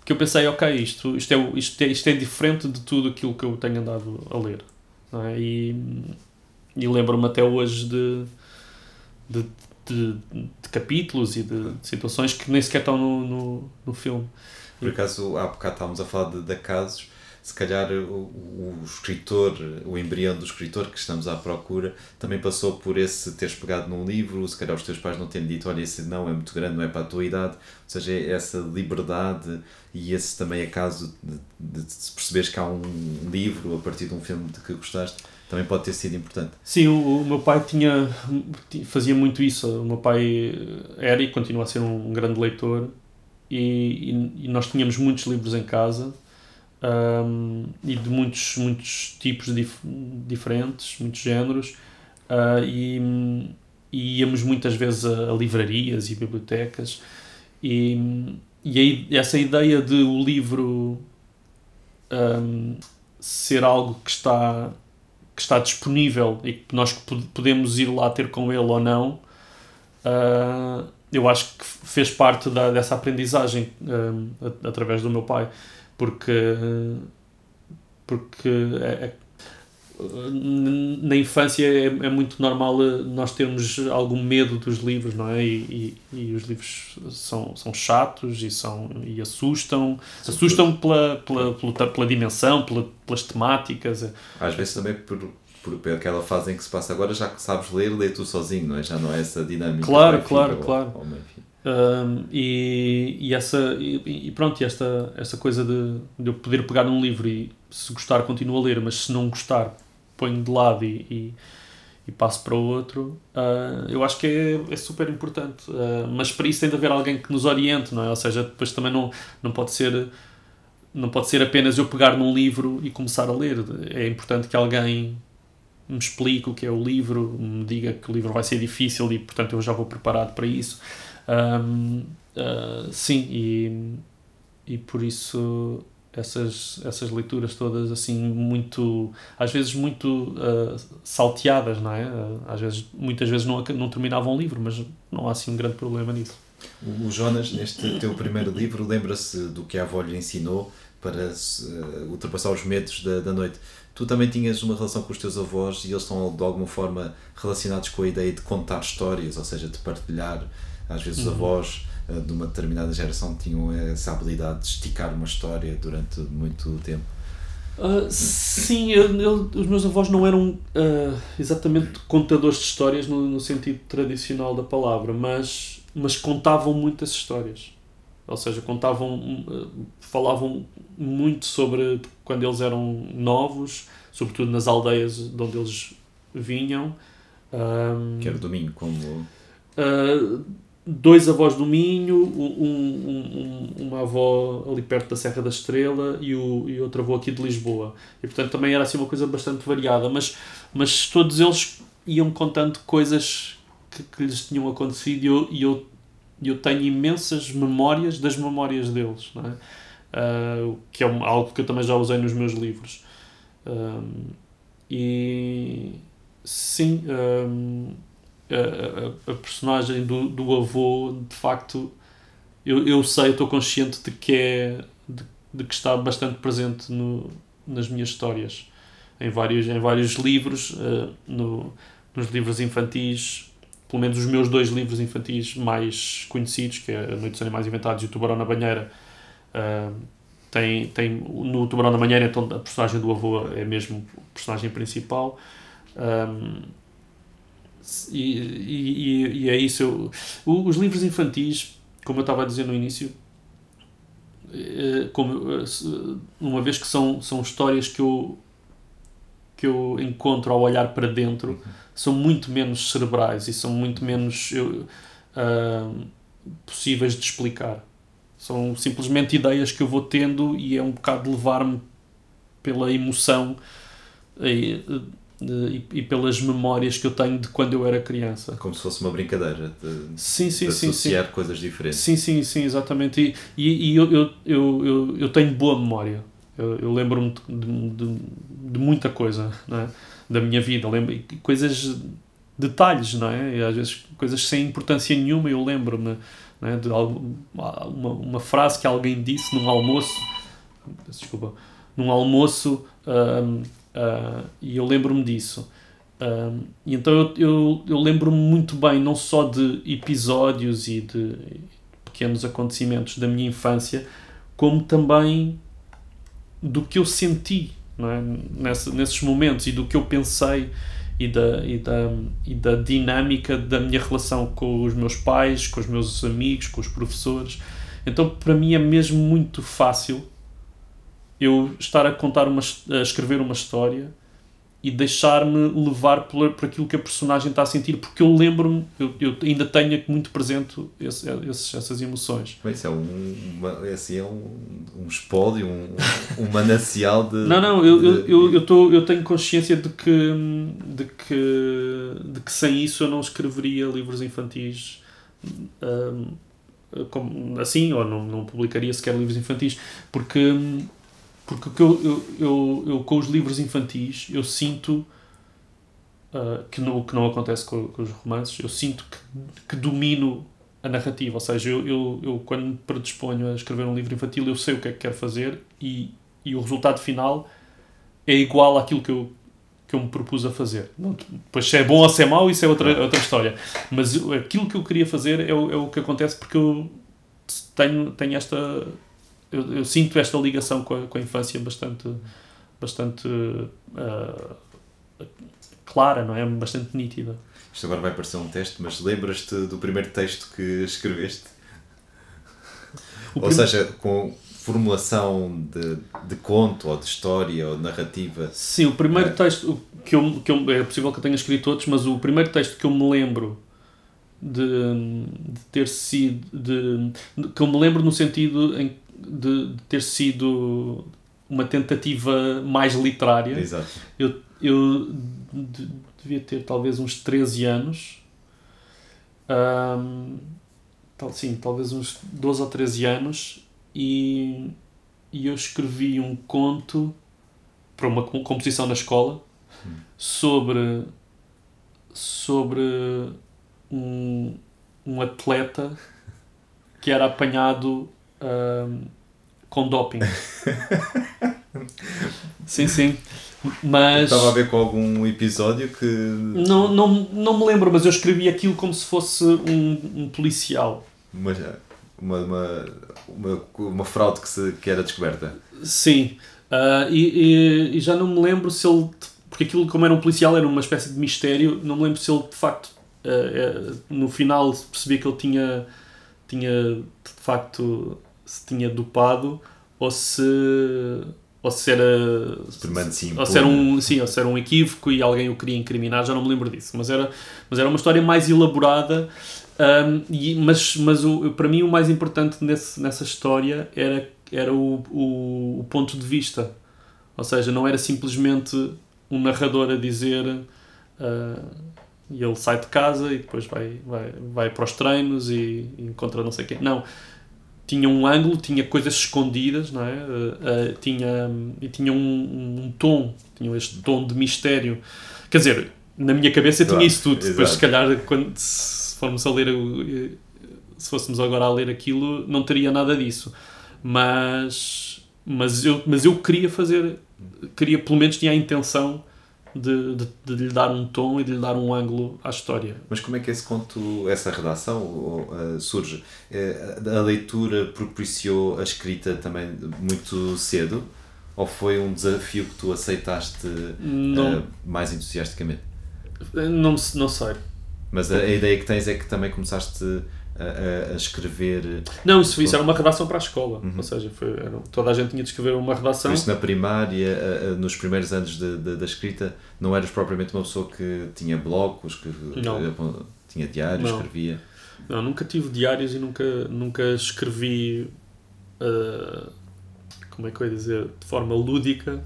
que eu pensei, ok, isto, isto, é, isto, é, isto é diferente de tudo aquilo que eu tenho andado a ler. É? E, e lembro-me até hoje de, de, de, de capítulos e de, de situações que nem sequer estão no, no, no filme. Por acaso, há bocado estávamos a falar de, de casos, se calhar o, o escritor, o embrião do escritor que estamos à procura, também passou por esse teres pegado num livro, se calhar os teus pais não têm dito, olha, esse não é muito grande, não é para a tua idade, ou seja, é essa liberdade e esse também é caso de, de, de perceberes que há um livro a partir de um filme de que gostaste, também pode ter sido importante. Sim, o, o meu pai tinha, ti- fazia muito isso. O meu pai era e continua a ser um grande leitor e, e nós tínhamos muitos livros em casa ahm, e de muitos, muitos tipos dif- diferentes, muitos géneros. Ah, e, e íamos muitas vezes a, a livrarias e bibliotecas. E, e aí, essa ideia de o livro ahm, ser algo que está que está disponível e que nós pod- podemos ir lá ter com ele ou não, ah, eu acho que fez parte da, dessa aprendizagem a- através do meu pai, porque, porque é- é- na infância é, é muito normal eh, nós termos algum medo dos livros, não é? E, e, e os livros são, são chatos e, são, e assustam, assustam pela, pela, pela, pela dimensão, pela, pelas temáticas. Às vezes também por, por, aquela fase em que se passa agora, já que sabes ler, lê tu sozinho, não é? Já não é essa dinâmica. Claro, claro, filho, claro. Ou, ou. Um, e, e essa e, e pronto, esta, essa coisa de, de eu poder pegar num livro e se gostar continuo a ler, mas se não gostar ponho de lado e, e, passo para o outro, ah, eu acho que é, é super importante. Ah, mas para isso tem de haver alguém que nos oriente, não é? Ou seja, depois também não, não pode ser não pode ser apenas eu pegar num livro e começar a ler. É importante que alguém me explique o que é o livro, me diga que o livro vai ser difícil e portanto eu já vou preparado para isso. Um, uh, sim, e, e por isso essas, essas leituras todas assim muito às vezes muito uh, salteadas, não é? Uh, às vezes, muitas vezes não, não terminavam o livro, mas não há assim um grande problema nisso. O Jonas, neste teu primeiro livro, lembra-se do que a avó lhe ensinou para eh, ultrapassar os medos da, da noite. Tu também tinhas uma relação com os teus avós e eles estão de alguma forma relacionados com a ideia de contar histórias, ou seja, de partilhar. Às vezes os avós eh, de uma determinada geração tinham essa habilidade de esticar uma história durante muito tempo. Uh, sim, eu- eu- os meus avós não eram uh, exatamente contadores de histórias no, no sentido tradicional da palavra, mas, mas contavam muitas histórias. Ou seja, contavam, eh, falavam muito sobre quando eles eram novos, sobretudo nas aldeias de onde eles vinham. Um, que era do Minho, como. Uh, dois avós do Minho, um, um, uma avó ali perto da Serra da Estrela e, o, e outro avô aqui de Lisboa. E portanto também era assim uma coisa bastante variada, mas, mas todos eles iam contando coisas que, que lhes tinham acontecido e eu, e eu, eu tenho imensas memórias das memórias deles, não é? Uh, que é algo que eu também já usei nos meus livros. Um, e sim, um, a, a, personagem do, do avô, de facto, eu, eu sei, estou consciente de que é de, de, que está bastante presente no, nas minhas histórias. Em vários, em vários livros, uh, no, nos livros infantis, pelo menos os meus dois livros infantis mais conhecidos, que é A Noite dos Animais Inventados e O Tubarão na Banheira, uh, tem, tem, no Tubarão na Banheira, então a personagem do avô é mesmo o personagem principal. Um, e, e, e, é isso. Eu, os livros infantis, como eu estava a dizer no início, eh, como, eh, uma vez que são, são histórias que eu, que eu encontro ao olhar para dentro, são muito menos cerebrais e são muito menos eu, uh, possíveis de explicar. São simplesmente ideias que eu vou tendo e é um bocado levar-me pela emoção e, e, e, pelas memórias que eu tenho de quando eu era criança. Como se fosse uma brincadeira de, sim, sim, de sim, associar sim. coisas diferentes. Sim, sim, sim, exatamente. E, e, e eu, eu, eu, eu, eu tenho boa memória. Eu, eu lembro-me de, de, de, muita coisa é? da minha vida. Lembro, coisas, detalhes, não é? E às vezes coisas sem importância nenhuma eu lembro-me né, de uma, uma frase que alguém disse num almoço, desculpa, num almoço, um, uh, e eu lembro-me disso. Um, e então eu, eu, eu lembro-me muito bem, não só de episódios e de pequenos acontecimentos da minha infância, como também do que eu senti não é? Nesse, nesses momentos e do que eu pensei e da, e, da, e da dinâmica da minha relação com os meus pais, com os meus amigos, com os professores. Então, para mim, é mesmo muito fácil eu estar a contar uma, a escrever uma história e deixar-me levar por, por aquilo que a personagem está a sentir, porque eu lembro-me, eu, eu, ainda tenho muito presente esse, esses, essas emoções. Isso é um, uma, é assim, é um, um espólio, um, um manancial de. Não, não, eu, de... eu, eu, eu, tô, eu tenho consciência de que, de, que, de que sem isso eu não escreveria livros infantis. Um, como, assim, ou não, não publicaria sequer livros infantis, porque porque eu, eu, eu, eu, com os livros infantis, eu sinto uh, que, não, que não acontece com, com, os romances, eu sinto que, que domino a narrativa. Ou seja, eu, eu, eu quando me predisponho a escrever um livro infantil, eu sei o que é que quero fazer e, e o resultado final é igual àquilo que eu, que eu me propus a fazer. Não, depois, se é bom ou se é mau, isso é outra, outra história. Mas aquilo que eu queria fazer é o, é o que acontece porque eu tenho, tenho esta eu, eu, sinto esta ligação com a, com a infância bastante, bastante uh, clara, não é? Bastante nítida. Isto agora vai parecer um teste, mas lembras-te do primeiro texto que escreveste? O ou prim... seja, com formulação de, de conto ou de história ou de narrativa? Sim, o primeiro é... texto que eu, que eu. É possível que eu tenha escrito outros, mas o primeiro texto que eu me lembro de, de ter sido. De, que eu me lembro no sentido em de, ter sido uma tentativa mais literária. Exato. Eu, eu de, devia ter talvez uns 13 anos. Um, tal, sim, talvez uns 12 ou 13 anos. E, e eu escrevi um conto para uma composição na escola hum. sobre, sobre um, um atleta que era apanhado com doping. sim, sim. Mas. Estava a ver com algum episódio que. Não, não, não me lembro, mas eu escrevi aquilo como se fosse um, um policial. Uma, uma, uma, uma, uma fraude que, se, que era descoberta. Sim. Uh, e, e, e, já não me lembro se ele. Porque aquilo, como era um policial, era uma espécie de mistério. Não me lembro se ele de facto, uh, uh, no final, percebia que ele tinha tinha de facto se tinha dopado ou se ou se era Superman-se ou se era um sim ou se era um equívoco e alguém o queria incriminar já não me lembro disso mas era mas era uma história mais elaborada hum, e, mas mas o, para mim o mais importante nesse, nessa história era era o, o, o ponto de vista ou seja não era simplesmente um narrador a dizer ah, e ele sai de casa e depois vai, vai, vai para os treinos e, e encontra não sei quem. Não. Tinha um ângulo, tinha coisas escondidas, não é? Ah, ah, tinha, e tinha um, um tom, tinha este tom de mistério. Quer dizer, na minha cabeça Claro, tinha isso tudo. Depois, exato. se calhar, quando, se formos a ler, o- se fôssemos agora a ler aquilo, não teria nada disso. Mas, mas, eu, mas eu queria fazer, queria, pelo menos tinha a intenção de, de, de lhe dar um tom e de lhe dar um ângulo à história. Mas como é que esse conto, essa redação uh, surge? Eh, a leitura propiciou a escrita também muito cedo? Ou foi um desafio que tu aceitaste uh, mais entusiasticamente? não, não sei. Mas a, a ideia que tens é que também começaste a, a- escrever. Não, isso, isso era uma redação para a escola. Uhum. Ou seja, foi, era- toda a gente tinha de escrever uma redação. Por isso, na primária, a- a- nos primeiros anos de- de- da escrita, não eras propriamente uma pessoa que tinha blocos, que Não. eh, tinha diários, Não. escrevia. Não, nunca tive diários e nunca, nunca escrevi. ah, como é que eu ia dizer? De forma lúdica.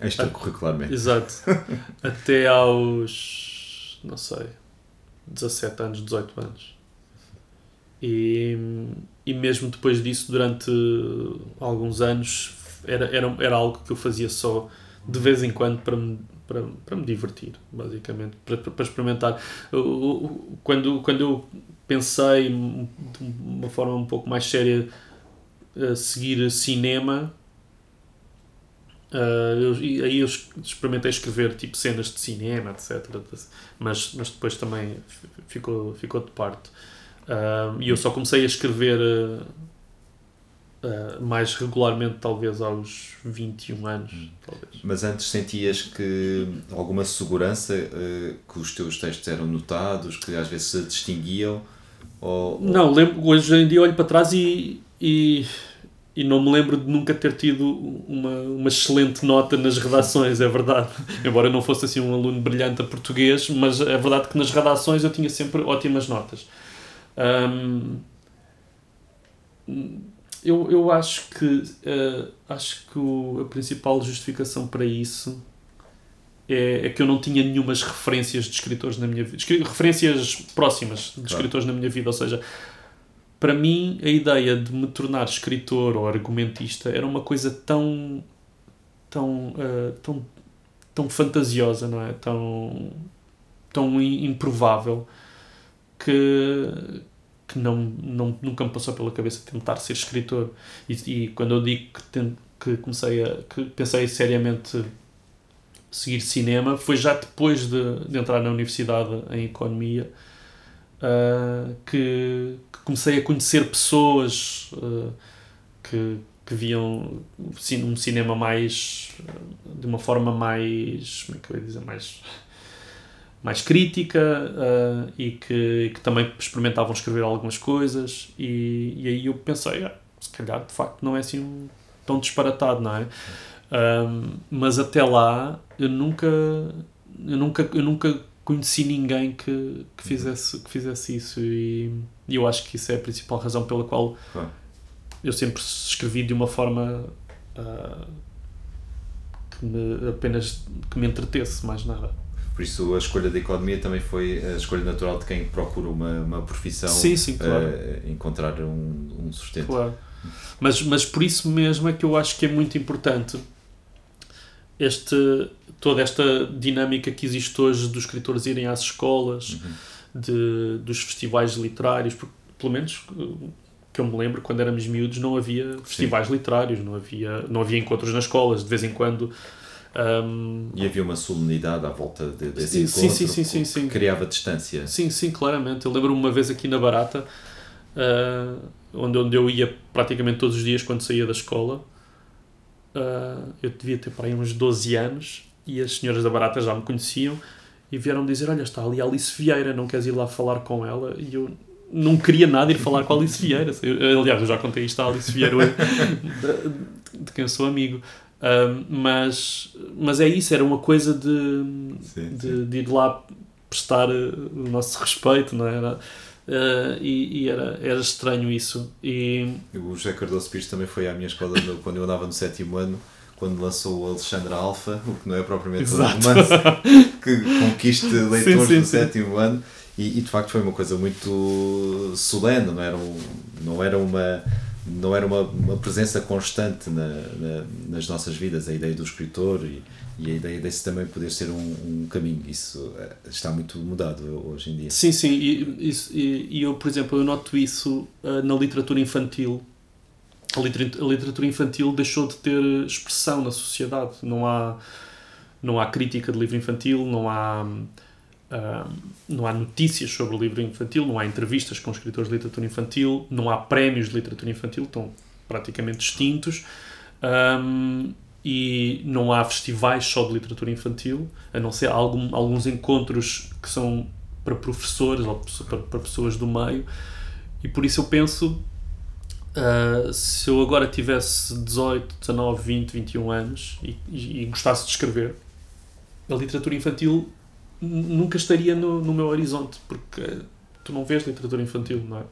Extracurricularmente. Exato. Até aos. não sei. 17 anos, 18 anos. E, e mesmo depois disso, durante alguns anos, era, era, era algo que eu fazia só de vez em quando para me, para, para me divertir, basicamente, para, para experimentar. Quando, quando eu pensei de uma forma um pouco mais séria a seguir cinema, ah, eu- aí eu experimentei escrever tipo cenas de cinema, etc. Mas, mas depois também fi- ficou, ficou de parte. Ah, e eu só comecei a escrever ah, ah, mais regularmente, talvez aos 21 anos. Talvez. Mas antes sentias que alguma segurança, eh, que os teus textos eram notados, que às vezes se distinguiam? Ou, Não, lembro, hoje em dia olho para trás e, e, e não me lembro de nunca ter tido uma, uma excelente nota nas redações, é verdade. Embora eu não fosse assim um aluno brilhante a português, mas é verdade que nas redações eu tinha sempre ótimas notas. Hum, eu, eu acho que, eh, acho que o- a principal justificação para isso é, é que eu não tinha nenhumas referências de escritores na minha vida. Referências próximas de Claro. escritores na minha vida. Ou seja, para mim, a ideia de me tornar escritor ou argumentista era uma coisa tão. tão. eh, tão, tão fantasiosa, não é? Tão. tão improvável que. que não, não, nunca me passou pela cabeça tentar ser escritor. E, e quando eu digo que, que comecei a. que pensei seriamente seguir cinema foi já depois de, de entrar na universidade em economia ah, que, que comecei a conhecer pessoas ah, que, que viam um cinema mais de uma forma mais como é que eu ia dizer mais mais crítica ah, e que, que também experimentavam escrever algumas coisas e, e aí eu pensei ah, se calhar de facto não é assim um- tão disparatado não é Um, mas até lá eu nunca eu nunca eu nunca conheci ninguém que, que fizesse que fizesse isso e, e eu acho que isso é a principal razão pela qual Claro. eu sempre escrevi de uma forma ah, que me, apenas que me entretesse mais nada Por isso a escolha da economia também foi a escolha natural de quem procura uma, uma profissão, sim sim claro eh, encontrar um, um sustento. Claro. Mas, mas por isso mesmo é que eu acho que é muito importante este, toda esta dinâmica que existe hoje dos escritores irem às escolas, de, dos festivais literários, porque pelo menos eh, que eu me lembro, quando éramos miúdos, não havia festivais literários, não havia, não havia encontros nas escolas, de vez em quando. Ahm, E havia uma solenidade à volta de, desse Sim, encontro sim, sim, sim, que sim. criava distância. Sim, sim, claramente. Eu lembro-me uma vez aqui na Barata, ah, onde, onde eu ia praticamente todos os dias quando saía da escola. Ah, eu devia ter para aí uns 12 anos e as senhoras da Barata já me conheciam e vieram dizer: Olha, está ali a Alice Vieira, não queres ir lá falar com ela? E eu não queria nada ir falar com a Alice Vieira. Eu, aliás, eu já contei isto à Alice Vieira, de, de quem eu sou amigo. Um, mas, mas é isso, era uma coisa de, sim, de, sim. de, ir lá prestar o nosso respeito, não é? era? Uh, e, e era, era estranho isso. E... O José Cardoso Pires também foi à minha escola quando eu andava no sétimo ano, quando lançou o Alexandre Alfa, o que não é propriamente um romance que conquiste leitores sim, sim, do sétimo ano. E, e, de facto foi uma coisa muito solene, não era, um, não era uma não era uma, uma presença constante na, na, nas nossas vidas, a ideia do escritor e, e a ideia desse também poder ser um, um, caminho. Isso eh, está muito mudado hoje em dia. Sim, sim, e, isso, e, e eu, por exemplo, eu noto isso uh, na literatura infantil. A literatura, a literatura infantil deixou de ter expressão na sociedade. Não há, não há crítica de livro infantil, não há Não há notícias sobre o livro infantil, não há entrevistas com escritores de literatura infantil, não há prémios de literatura infantil, estão praticamente extintos. Um, e não há festivais só de literatura infantil, a não ser algum, alguns encontros que são para professores ou para, para pessoas do meio. E por isso eu penso, uh, se eu agora tivesse 18, 19, 20, 21 anos e, e gostasse de escrever, a literatura infantil nunca estaria no, no meu horizonte, porque tu não vês literatura infantil, não é?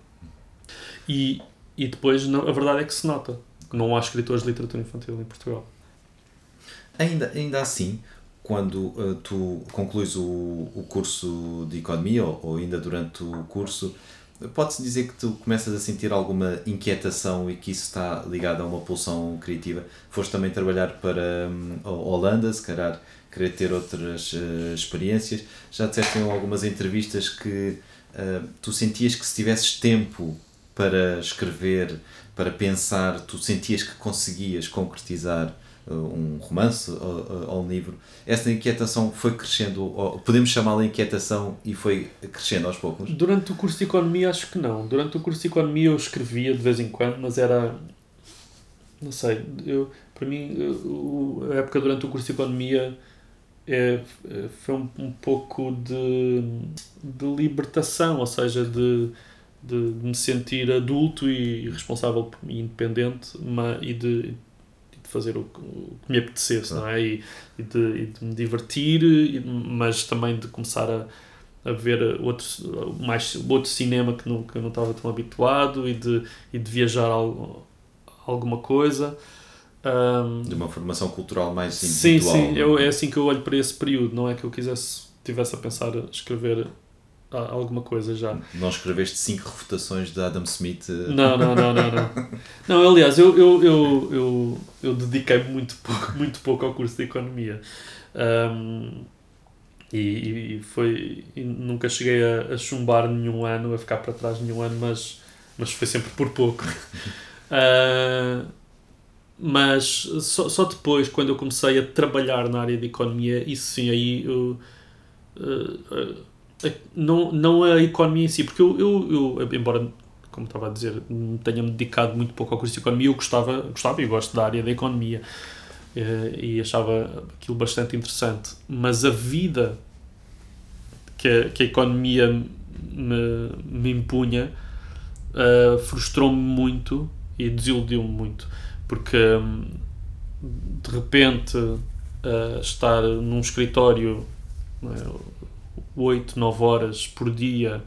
E, e depois, não, a verdade é que se nota que não há escritores de literatura infantil em Portugal. Ainda, ainda assim, quando uh, tu concluis o, o curso de Economia, ou, ou ainda durante o curso, pode-se dizer que tu começas a sentir alguma inquietação e que isso está ligado a uma pulsão criativa? Foste também trabalhar para um, Holanda, se calhar querer ter outras uh, experiências. Já disseste em algumas entrevistas que uh, tu sentias que se tivesses tempo para escrever, para pensar, tu sentias que conseguias concretizar uh, um romance ou, um livro. Essa inquietação foi crescendo, podemos chamá-la inquietação e foi crescendo aos poucos? Durante o curso de Economia acho que não. Durante o curso de Economia eu escrevia de vez em quando, mas era... Não sei, eu, para mim, a época durante o curso de Economia é, é, foi um, um pouco de, de libertação, ou seja, de, de, me sentir adulto e responsável e independente mas, e de, de fazer o, o que me apetecesse, não é? E, e, de, e de me divertir, mas também de começar a, a ver outro, mais, outro cinema que, não, que eu não estava tão habituado e de, e de viajar algo, alguma coisa. Um, de uma formação cultural mais individual. Sim, sim, eu, é assim que eu olho para esse período, não é que eu quisesse, tivesse a pensar escrever alguma coisa já. Não escreveste cinco refutações de Adam Smith? Eh? Não, não, não, não. Não, não aliás, eu, eu, eu, eu, eu dediquei muito pouco, muito pouco ao curso de Economia. Um, e, e foi e nunca cheguei a, a chumbar nenhum ano, a ficar para trás nenhum ano, mas, mas foi sempre por pouco. Uh, mas só, só depois, quando eu comecei a trabalhar na área de economia, isso sim, aí eu, uh, uh, não, não a economia em si, porque eu, eu, eu embora, como estava a dizer, tenha-me dedicado muito pouco ao curso de economia, eu gostava, gostava e gosto da área da economia uh, e achava aquilo bastante interessante, mas a vida que a, que a economia me, me impunha frustrou-me muito e desiludiu-me muito porque hum, de repente estar num escritório é, 8, 9 horas por dia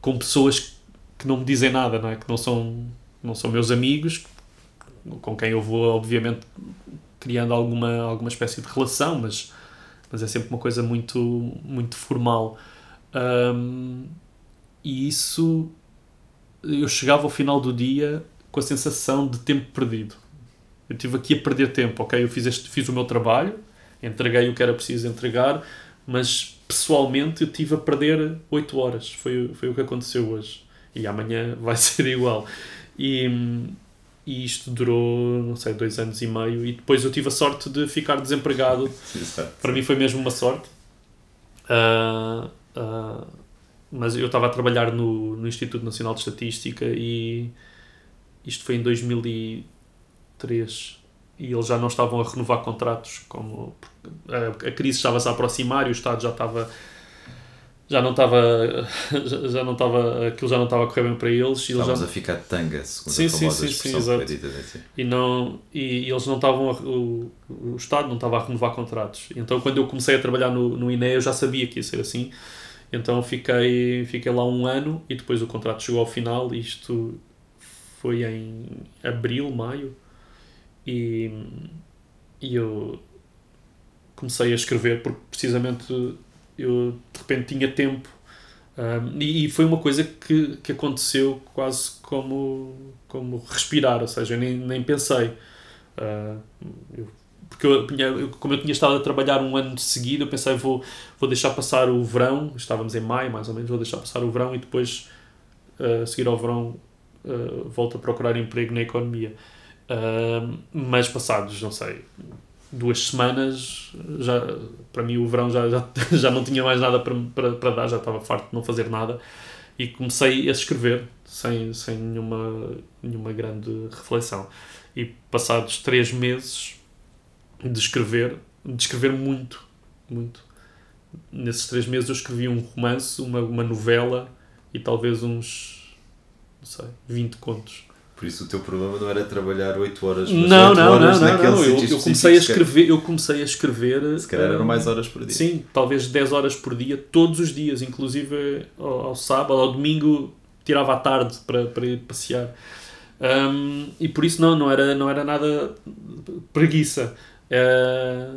com pessoas que não me dizem nada, não é? que não são, não são meus amigos, com quem eu vou, obviamente, criando alguma, alguma espécie de relação, mas, mas é sempre uma coisa muito, muito formal. Um, e isso, eu chegava ao final do dia com a sensação de tempo perdido. Eu estive aqui a perder tempo, ok? Eu fiz, este, fiz o meu trabalho, entreguei o que era preciso entregar, mas pessoalmente eu estive a perder 8 horas. Foi, foi o que aconteceu hoje. E amanhã vai ser igual. E, e isto durou, não sei, dois anos e meio. E depois eu tive a sorte de ficar desempregado. Para mim foi mesmo uma sorte. Uh, uh, mas eu estava a trabalhar no, no Instituto Nacional de Estatística e isto foi em 2003 e eles já não estavam a renovar contratos como a, crise estava-se a aproximar e o Estado já estava já não estava já, já não estava aquilo já não estava a correr bem para eles e eles já, a ficar de tanga, segundo Sim, a famosa sim, sim, que dita, né? Sim. e não e, e eles não estavam a- o, o estado não estava a renovar contratos então quando eu comecei a trabalhar no, no INE eu já sabia que ia ser assim então fiquei fiquei lá um ano e depois o contrato chegou ao final isto foi em abril maio e, e eu comecei a escrever porque precisamente eu de repente tinha tempo Um, e, e foi uma coisa que, que aconteceu quase como, como respirar, ou seja, eu nem, nem pensei. Uh, eu- porque eu, eu- como eu tinha estado a trabalhar um ano de seguida, eu pensei, vou, vou deixar passar o verão, estávamos em maio mais ou menos, vou deixar passar o verão e depois, uh, seguir ao verão, uh, volto a procurar emprego na economia. Uh, mas passados, não sei, duas semanas, já, para mim o verão já, já, já não tinha mais nada para, para, para dar, já estava farto de não fazer nada e comecei a escrever sem, sem nenhuma, nenhuma grande reflexão. E passados três meses de escrever, de escrever muito, muito. Nesses três meses eu escrevi um romance, uma, uma novela e talvez uns, não sei, 20 contos. Por isso o teu problema não era trabalhar 8 horas, mas Não, 8 não, não, horas não, naquele não. Eu, sítio eu comecei a escrever, eu comecei a escrever. Se calhar eram hum, mais horas por dia. Sim, talvez 10 horas por dia, todos os dias, inclusive ao, ao sábado, ao domingo, tirava à tarde para, para ir passear. Hum, e por isso não, não era, não era nada preguiça. É,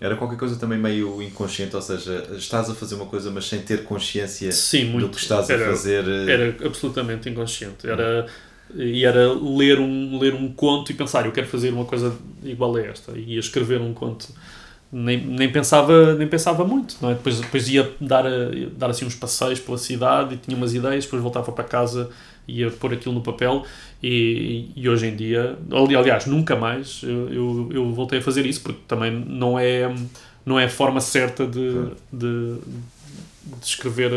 Era qualquer coisa também meio inconsciente, ou seja, estás a fazer uma coisa mas sem ter consciência sim, muito. do que estás era, a fazer. eh, Era absolutamente inconsciente. Era, e era ler um, ler um conto e pensar, eu quero fazer uma coisa igual a esta. E escrever um conto. Nem, nem, pensava, nem pensava muito, não é? Depois, depois ia dar, dar assim uns passeios pela cidade e tinha umas ideias, depois voltava para casa e ia pôr aquilo no papel e, e hoje em dia, ali- aliás, nunca mais eu, eu, eu voltei a fazer isso porque também não é, não é a forma certa de, de, de escrever,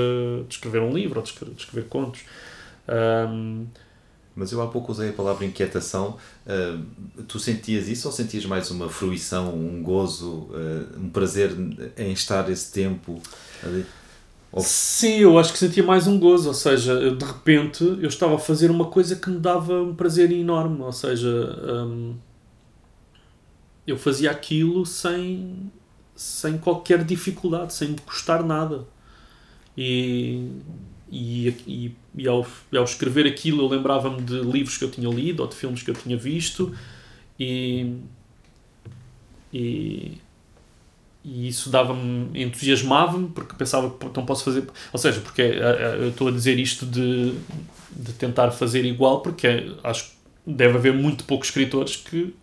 de escrever um livro ou de escrever, de escrever contos. Ahm, Mas eu há pouco usei a palavra inquietação. Ah, tu sentias isso ou sentias mais uma fruição, um gozo, ah, um prazer em estar esse tempo ali? Ou- Sim, eu acho que sentia mais um gozo, ou seja, eu, de repente eu estava a fazer uma coisa que me dava um prazer enorme, ou seja, hum, eu fazia aquilo sem, sem qualquer dificuldade, sem me custar nada. E, e, e, e ao, e ao escrever aquilo eu lembrava-me de livros que eu tinha lido ou de filmes que eu tinha visto e, e, e isso dava-me, entusiasmava-me porque pensava que então posso fazer, ou seja, porque eh, eh, eu estou a dizer isto de, de tentar fazer igual porque é- acho que deve haver muito poucos escritores que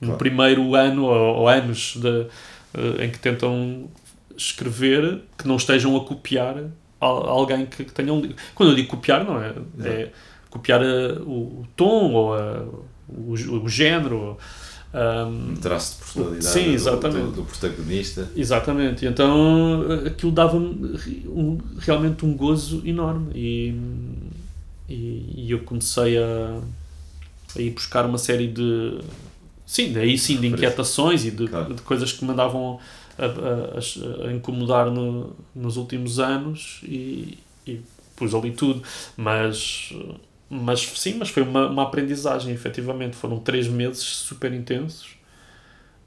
no Claro. primeiro ano ou, ou anos de, eh, em que tentam escrever que não estejam a copiar alguém que, que tenha um livro. Quando eu digo copiar, não é, é copiar eh, o, o tom ou a- o, o género. ahm, Um traço de personalidade Sim, do- exatamente. Do, do protagonista. Exatamente, e então eh, aquilo dava-me um- realmente um gozo enorme e, e, e eu comecei a, a ir buscar uma série de sim, daí sim, de inquietações e de, Claro. de coisas que me andavam a, a- a- incomodar no- nos últimos anos e, e pus ali tudo, mas, mas sim, mas foi uma, uma aprendizagem, efetivamente, foram três meses super intensos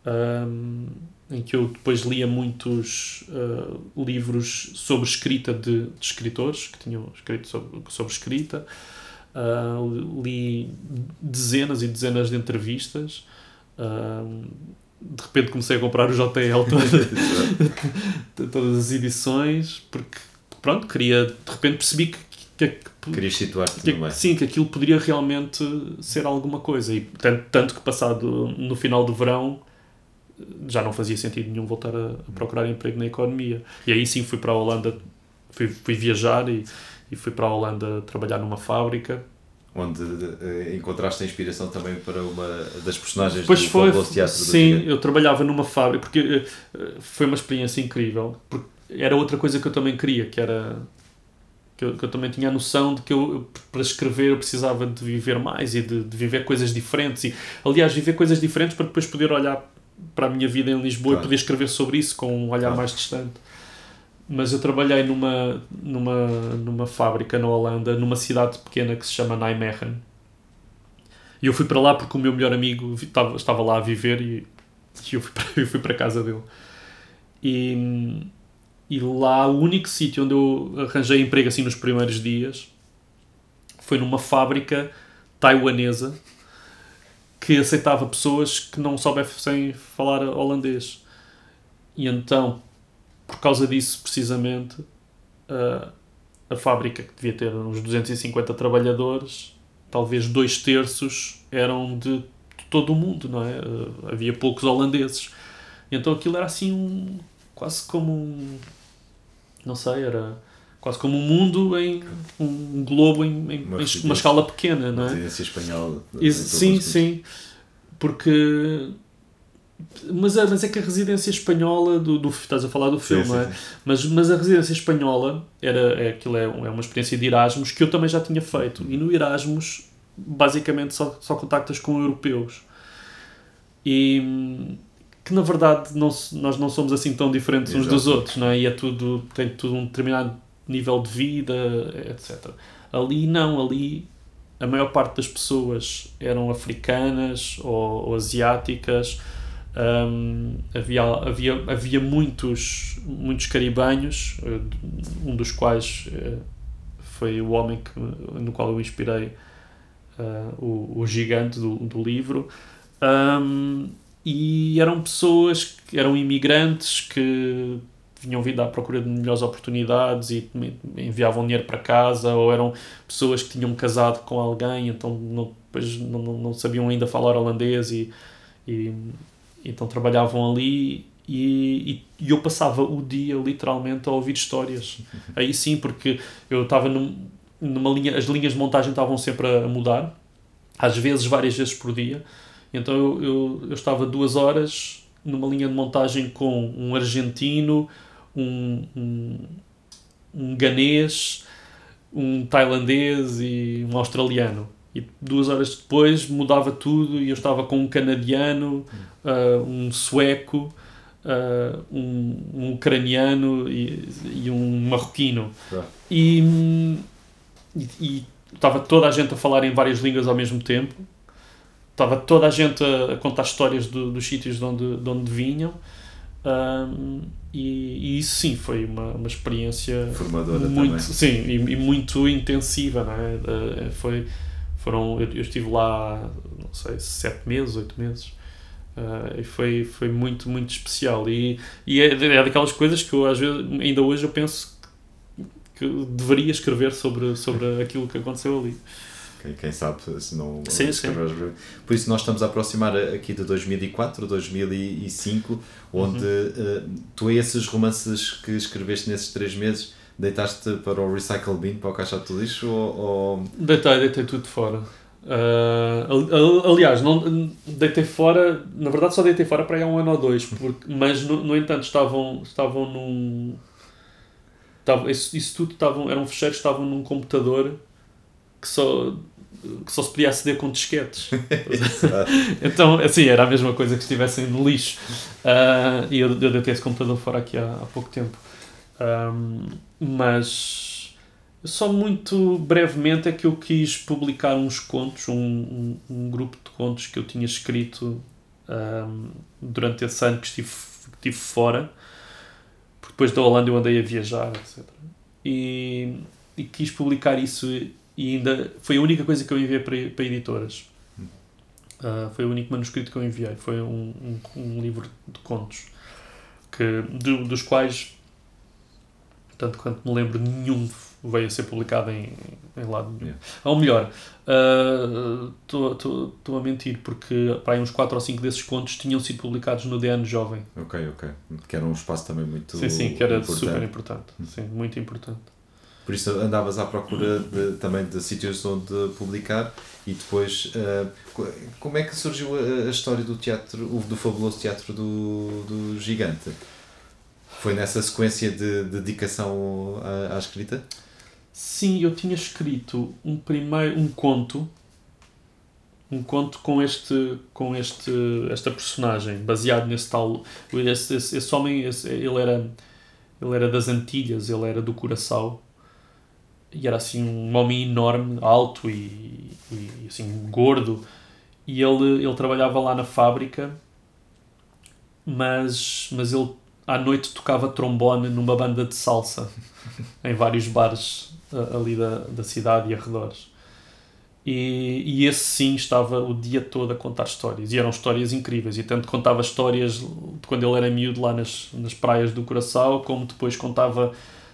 um, em que eu depois lia muitos uh, livros sobre escrita de, de escritores que tinham escrito sobre, sobre escrita. Uh, li dezenas e dezenas de entrevistas. Um, de repente comecei a comprar o JL todas as edições porque pronto, queria de repente percebi que, que, que, Querias situar-te que, sim, que aquilo poderia realmente ser alguma coisa. E tanto, tanto que passado no final do verão já não fazia sentido nenhum voltar a, a procurar emprego na economia. E aí sim fui para a Holanda, fui, fui viajar e, e fui para a Holanda trabalhar numa fábrica. Onde eh, encontraste a inspiração também para uma das personagens Depois do foi, fabuloso teatro do sim, Gigante. eu trabalhava numa fábrica, porque eh, foi uma experiência incrível, porque era outra coisa que eu também queria, que era que eu, que eu também tinha a noção de que eu, eu, para escrever eu precisava de viver mais e de, de viver coisas diferentes e aliás viver coisas diferentes para depois poder olhar para a minha vida em Lisboa Claro. e poder escrever sobre isso com um olhar Claro. mais distante mas eu trabalhei numa, numa, numa fábrica na Holanda, numa cidade pequena que se chama Nijmegen. E eu fui para lá porque o meu melhor amigo estava, estava lá a viver e, e eu, fui para, eu fui para a casa dele. E, e lá o único sítio onde eu arranjei emprego assim nos primeiros dias foi numa fábrica taiwanesa que aceitava pessoas que não soubessem falar holandês. E então, por causa disso, precisamente, a, a fábrica, que devia ter uns 250 trabalhadores, talvez dois terços eram de todo o mundo, não é? Havia poucos holandeses. Então aquilo era assim um, quase como um, não sei, era quase como um mundo em um globo em, em uma, uma escala pequena, não é? Residência espanhola. sim, sim, porque mas, é, mas é que a residência espanhola do, do estás a falar do filme, sim, não é? Sim, sim. Mas, mas a residência espanhola era é, aquilo é, é uma experiência de Erasmus que eu também já tinha feito. E no Erasmus basicamente só, só contactas com europeus. E que na verdade não, nós não somos assim tão diferentes Exato. uns dos outros, não é? E é tudo, tem tudo um determinado nível de vida, etc. Ali não, ali a maior parte das pessoas eram africanas ou, ou asiáticas. Um, havia, havia, havia muitos, muitos caribenhos, eh, um dos quais eh, foi o homem que, no qual eu inspirei uh, o, o gigante do, do livro. Um, e eram pessoas que eram imigrantes que vinham vindo à procura de melhores oportunidades e enviavam dinheiro para casa, ou eram pessoas que tinham casado com alguém, então não, depois não, não sabiam ainda falar holandês e, e então trabalhavam ali e, e, eu passava o dia literalmente a ouvir histórias. Aí sim, porque eu estava num, numa linha, as linhas de montagem estavam sempre a mudar, às vezes várias vezes por dia. Então eu, eu, eu estava duas horas numa linha de montagem com um argentino, um, um, um ganês, um tailandês e um australiano. E duas horas depois mudava tudo e eu estava com um canadiano, uh, um sueco, uh, um, um, ucraniano e, e um marroquino. E, e, e, estava toda a gente a falar em várias línguas ao mesmo tempo. Estava toda a gente a, a contar histórias do, dos sítios de onde, de onde vinham. Um, e, e, isso sim foi uma, uma experiência formadora muito também. sim e, e, muito intensiva não é? Uh, foi foram eu, eu, estive lá não sei sete meses oito meses uh, e foi foi muito muito especial e, e é, é daquelas coisas que eu às vezes ainda hoje eu penso que, que deveria escrever sobre sobre aquilo que aconteceu ali quem, quem sabe se não sim, sim. por isso nós estamos a aproximar aqui de 2004 2005 onde uhum. uh, tu esses romances que escreveste nesses três meses deitaste para o recycle bin para o caixote de lixo ou, ou... deitei, deitei tudo fora Uh, aliás, não, deitei fora, na verdade só deitei fora para aí há um ano ou dois, porque, mas no, no entanto estavam, estavam num. Estavam, isso, isso tudo estavam, eram fecheiros, estavam num computador que só que só se podia aceder com disquetes. então, assim, era a mesma coisa que estivessem no lixo. Uh, e eu, eu deitei esse computador fora aqui há, há pouco tempo. Um, mas só muito brevemente é que eu quis publicar uns contos, um, um, um grupo de contos que eu tinha escrito durante esse ano que estive, que estive fora. Porque depois da Holanda eu andei a viajar, etc. E, e quis publicar isso e ainda foi a única coisa que eu enviei para, para editoras. Uh, foi o único manuscrito que eu enviei. Foi um, um, um livro de contos que, do, dos quais, tanto quanto me lembro, nenhum veio a ser publicado em, em lado nenhum. Yeah. Ou melhor, estou uh, a mentir, porque para aí uns 4 ou 5 desses contos tinham sido publicados no DN Jovem. Ok, ok. Que era um espaço também muito Sim, sim, que era importante. super importante. Sim, muito importante. Por isso andavas à procura de, também de sítios onde publicar e depois uh, como é que surgiu a, a, história do teatro, do fabuloso teatro do, do gigante? Foi nessa sequência de, de dedicação à, à, escrita? Sim, eu tinha escrito um primeiro um conto um conto com este com este esta personagem baseado nesse tal esse, esse, esse homem esse, ele era ele era das Antilhas, ele era do Curaçao e era assim um homem enorme, alto e, e assim gordo e ele, ele trabalhava lá na fábrica mas, mas ele à noite tocava trombone numa banda de salsa em vários bares ali da, da cidade e arredores. E, e esse sim estava o dia todo a contar histórias. E eram histórias incríveis. E tanto contava histórias de quando ele era miúdo lá nas, nas praias do Curaçao como depois contava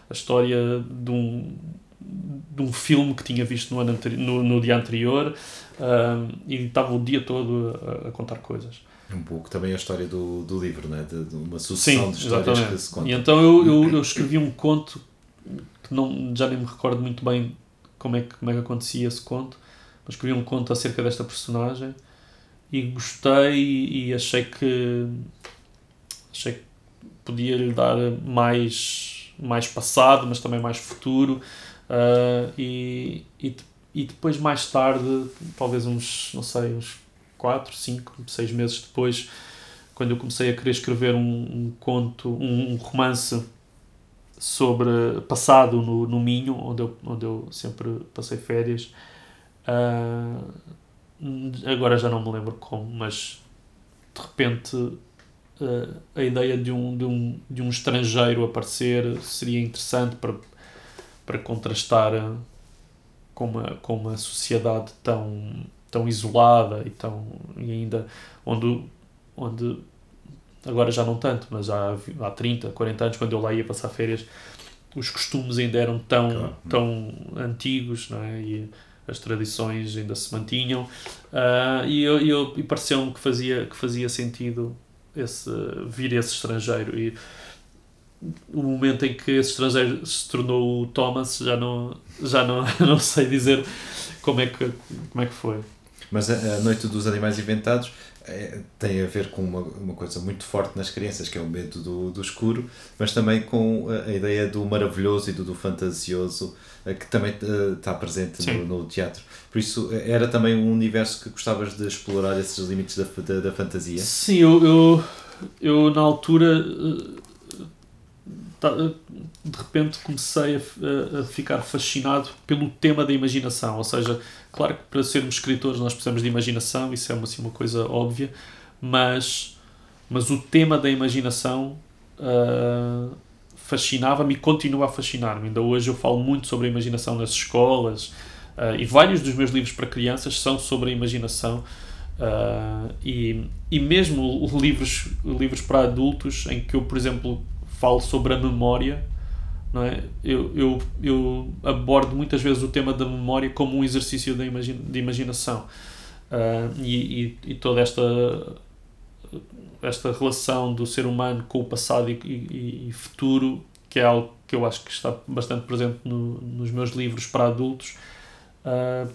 a história de um, de um filme que tinha visto no, ano no, no dia anterior um, e estava o dia todo a, a, contar coisas. Um pouco também a história do, do livro, né? de, de uma sucessão Sim, de histórias exatamente. que se contam. E então eu, eu, eu, escrevi um conto que não, já nem me recordo muito bem como é que, como é que acontecia esse conto, mas escrevi um conto acerca desta personagem e gostei e, e achei que achei que podia lhe dar mais, mais passado, mas também mais futuro. Uh, e, e, e, depois, mais tarde, talvez uns, não sei, uns 4, 5, 6 meses depois, quando eu comecei a querer escrever um, um conto, um, um, romance sobre passado no, no Minho, onde eu, onde eu sempre passei férias. Uh, agora já não me lembro como, mas de repente uh, a ideia de um, de, um, de um estrangeiro aparecer seria interessante para, para contrastar com uma, com uma sociedade tão, tão isolada e, tão, e ainda onde, onde agora já não tanto, mas há, há 30, 40 anos, quando eu lá ia passar férias, os costumes ainda eram tão, claro. tão antigos não é? e as tradições ainda se mantinham. Uh, e eu, eu, e pareceu-me que fazia, que fazia sentido esse, vir esse estrangeiro. E o momento em que esse estrangeiro se tornou o Thomas, já não, já não, não sei dizer como é que, como é que foi. Mas a, a Noite dos Animais Inventados é, tem a ver com uma, uma coisa muito forte nas crianças, que é o medo do, do escuro, mas também com a, a ideia do maravilhoso e do, do fantasioso, que também está presente no, no, teatro. Por isso, era também um universo que gostavas de explorar esses limites da, da, da fantasia? Sim, eu, eu, eu na altura de repente comecei a, a, ficar fascinado pelo tema da imaginação. Ou seja, claro que para sermos escritores nós precisamos de imaginação, isso é uma, assim, uma coisa óbvia, mas, mas o tema da imaginação uh, fascinava-me e continua a fascinar-me. Ainda hoje eu falo muito sobre a imaginação nas escolas uh, e vários dos meus livros para crianças são sobre a imaginação. Uh, e, e mesmo livros, livros para adultos em que eu, por exemplo, falo sobre a memória, não é? Eu, eu, eu abordo muitas vezes o tema da memória como um exercício de, imagina, de imaginação. Uh, e, e, e, toda esta, esta relação do ser humano com o passado e, e, e, futuro, que é algo que eu acho que está bastante presente no, nos meus livros para adultos, uh,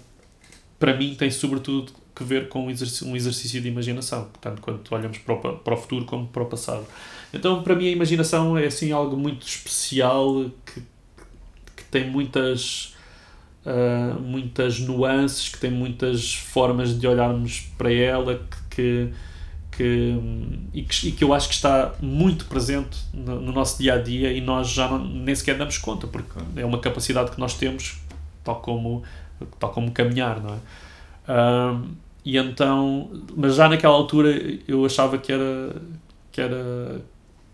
para mim tem sobretudo que ver com um exercício, um exercício de imaginação, tanto quanto olhamos para o, para o futuro como para o passado. Então, para mim, a imaginação é assim algo muito especial que, que tem muitas, uh, muitas nuances, que tem muitas formas de olharmos para ela, que, que, e, que, e que eu acho que está muito presente no, no nosso dia a dia e nós já não, nem sequer damos conta, porque é uma capacidade que nós temos, tal como, tal como caminhar, não é? Uh, e então, mas já naquela altura eu achava que era, que era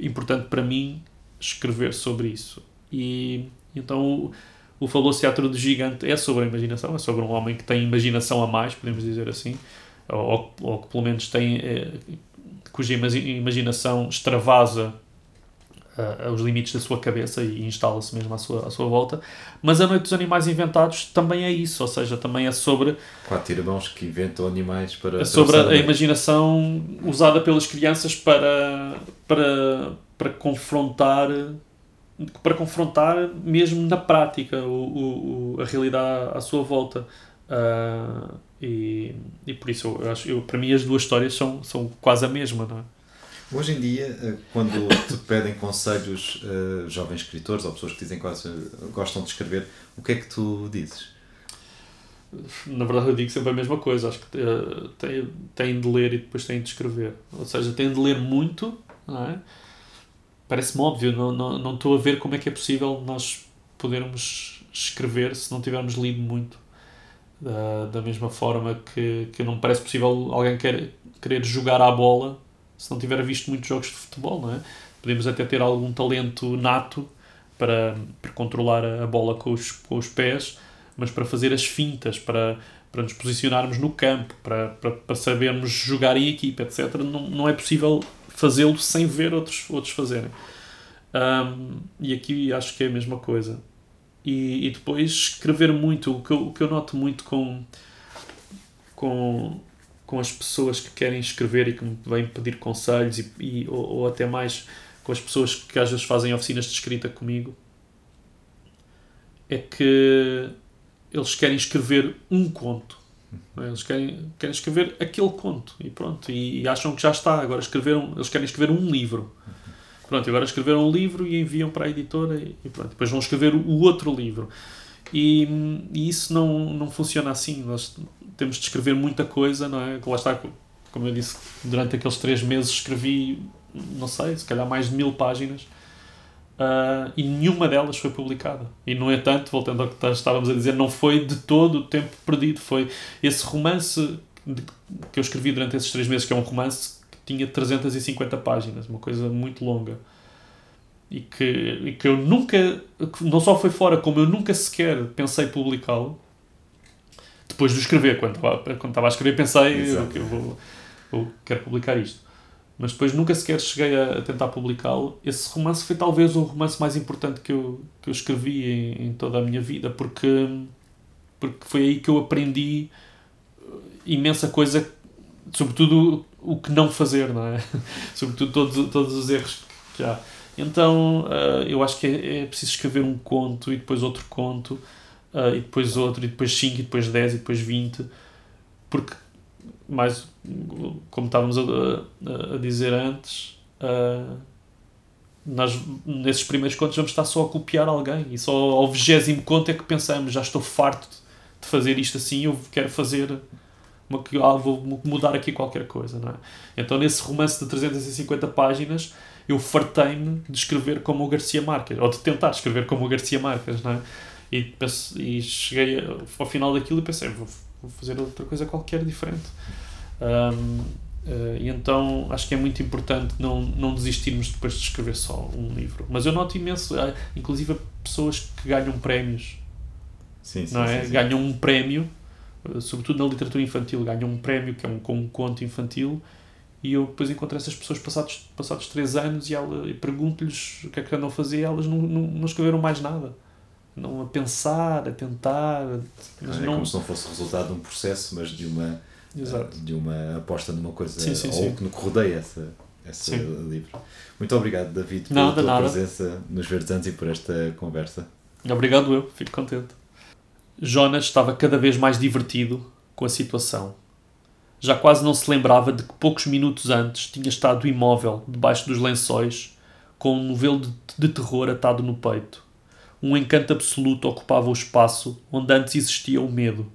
importante para mim escrever sobre isso. E então o, o famoso teatro do gigante é sobre a imaginação, é sobre um homem que tem imaginação a mais, podemos dizer assim, ou, ou que pelo menos tem, é, cuja imaginação extravasa uh, os limites da sua cabeça e instala-se mesmo à sua, à sua volta. Mas A Noite dos Animais Inventados também é isso, ou seja, também é sobre. Quatro irmãos que inventam animais para. É sobre a, a imaginação usada pelas crianças para, para, para confrontar para confrontar mesmo na prática o, o, a realidade à sua volta. Uh, e, e por isso eu acho eu, para mim as duas histórias são, são quase a mesma, não é? Hoje em dia, eh, quando te pedem conselhos uh, jovens escritores ou pessoas que dizem que gostam de escrever, o que é que tu dizes? Na verdade, eu digo sempre a mesma coisa. Acho que uh, têm, têm de ler e depois têm de escrever. Ou seja, têm de ler muito, não é? parece-me óbvio, não, não, não estou a ver como é que é possível nós podermos escrever se não tivermos lido muito. Da, da mesma forma que, que não me parece possível alguém quer, querer jogar à bola se não tiver visto muitos jogos de futebol, não é? Podemos até ter algum talento nato para, para controlar a bola com os, com os pés, mas para fazer as fintas, para, para nos posicionarmos no campo, para, para, para sabermos jogar em equipa, etc., não, não é possível fazê-lo sem ver outros, outros fazerem. Um, e aqui acho que é a mesma coisa. E, e depois escrever muito, o que, eu, o que eu noto muito com, com, com as pessoas que querem escrever e que me vêm pedir conselhos, e, e ou, ou até mais com as pessoas que às vezes fazem oficinas de escrita comigo, é que eles querem escrever um conto. Eles querem, querem escrever aquele conto e pronto. E, e acham que já está. Agora escreveram, eles querem escrever um livro. Pronto, agora escreveram um livro e enviam para a editora e, e pronto. Depois vão escrever o outro livro. E, e, isso não, não funciona assim. Nós temos de escrever muita coisa, não é? Lá está, como eu disse, durante aqueles três meses escrevi, não sei, se calhar mais de mil páginas uh, e nenhuma delas foi publicada. E, no entanto, voltando ao que estávamos a dizer, não foi de todo o tempo perdido. Foi esse romance que eu escrevi durante esses três meses, que é um romance que tinha 350 páginas, uma coisa muito longa. E que, e que eu nunca, não só foi fora, como eu nunca sequer pensei publicá-lo. Depois de escrever, quando estava, quando estava a escrever, pensei eu, eu, vou, quero publicar isto mas depois nunca sequer cheguei a, tentar publicá-lo. Esse romance foi talvez o romance mais importante que eu, que eu escrevi em, em, toda a minha vida, porque, porque foi aí que eu aprendi imensa coisa, sobretudo o que não fazer, não é? sobretudo todos, todos os erros que há. Então uh, eu acho que é, é, preciso escrever um conto e depois outro conto, uh, e depois outro, e depois 5, e depois 10, e depois 20, porque mais como estávamos a, a, a dizer antes, uh, nós nesses primeiros contos vamos estar só a copiar alguém e só ao vigésimo conto é que pensamos já estou farto de fazer isto assim, eu quero fazer uma, ah, vou mudar aqui qualquer coisa, não é? Então nesse romance de 350 páginas eu fartei-me de escrever como o Garcia Marques, ou de tentar escrever como o Garcia Marques, não é? E, pense, e cheguei ao final daquilo e pensei, vou, vou fazer outra coisa qualquer diferente. Um, uh, e então acho que é muito importante não, não desistirmos depois de escrever só um livro. Mas eu noto imenso, uh, inclusive pessoas que ganham prémios, sim, sim, não é? Sim, ganham um prémio, uh, sobretudo na literatura infantil, ganham um prémio que é um, com um conto infantil. E eu depois encontro essas pessoas passados, passados três anos e, ela, e pergunto-lhes o que é que andam a fazer e elas não, não, não escreveram mais nada não a pensar, a tentar. Mas é não... como se não fosse resultado de um processo, mas de uma Exato. de uma aposta numa coisa sim, sim, ou sim. que no rodeia essa, esse livro. Muito obrigado, David, pela tua nada. presença nos Verdes Anos e por esta conversa. Obrigado eu, fico contente. Jonas estava cada vez mais divertido com a situação. Já quase não se lembrava de que poucos minutos antes tinha estado imóvel debaixo dos lençóis, com um novelo de, de terror atado no peito. Um encanto absoluto ocupava o espaço onde antes existia o medo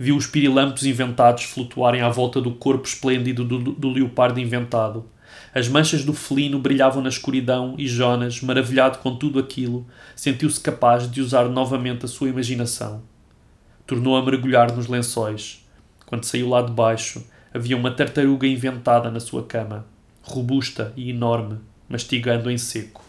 viu os pirilampos inventados flutuarem à volta do corpo esplêndido do, do leopardo inventado. As manchas do felino brilhavam na escuridão e Jonas, maravilhado com tudo aquilo, sentiu-se capaz de usar novamente a sua imaginação. Tornou a mergulhar nos lençóis. Quando saiu lá de baixo, havia uma tartaruga inventada na sua cama, robusta e enorme, mastigando em seco.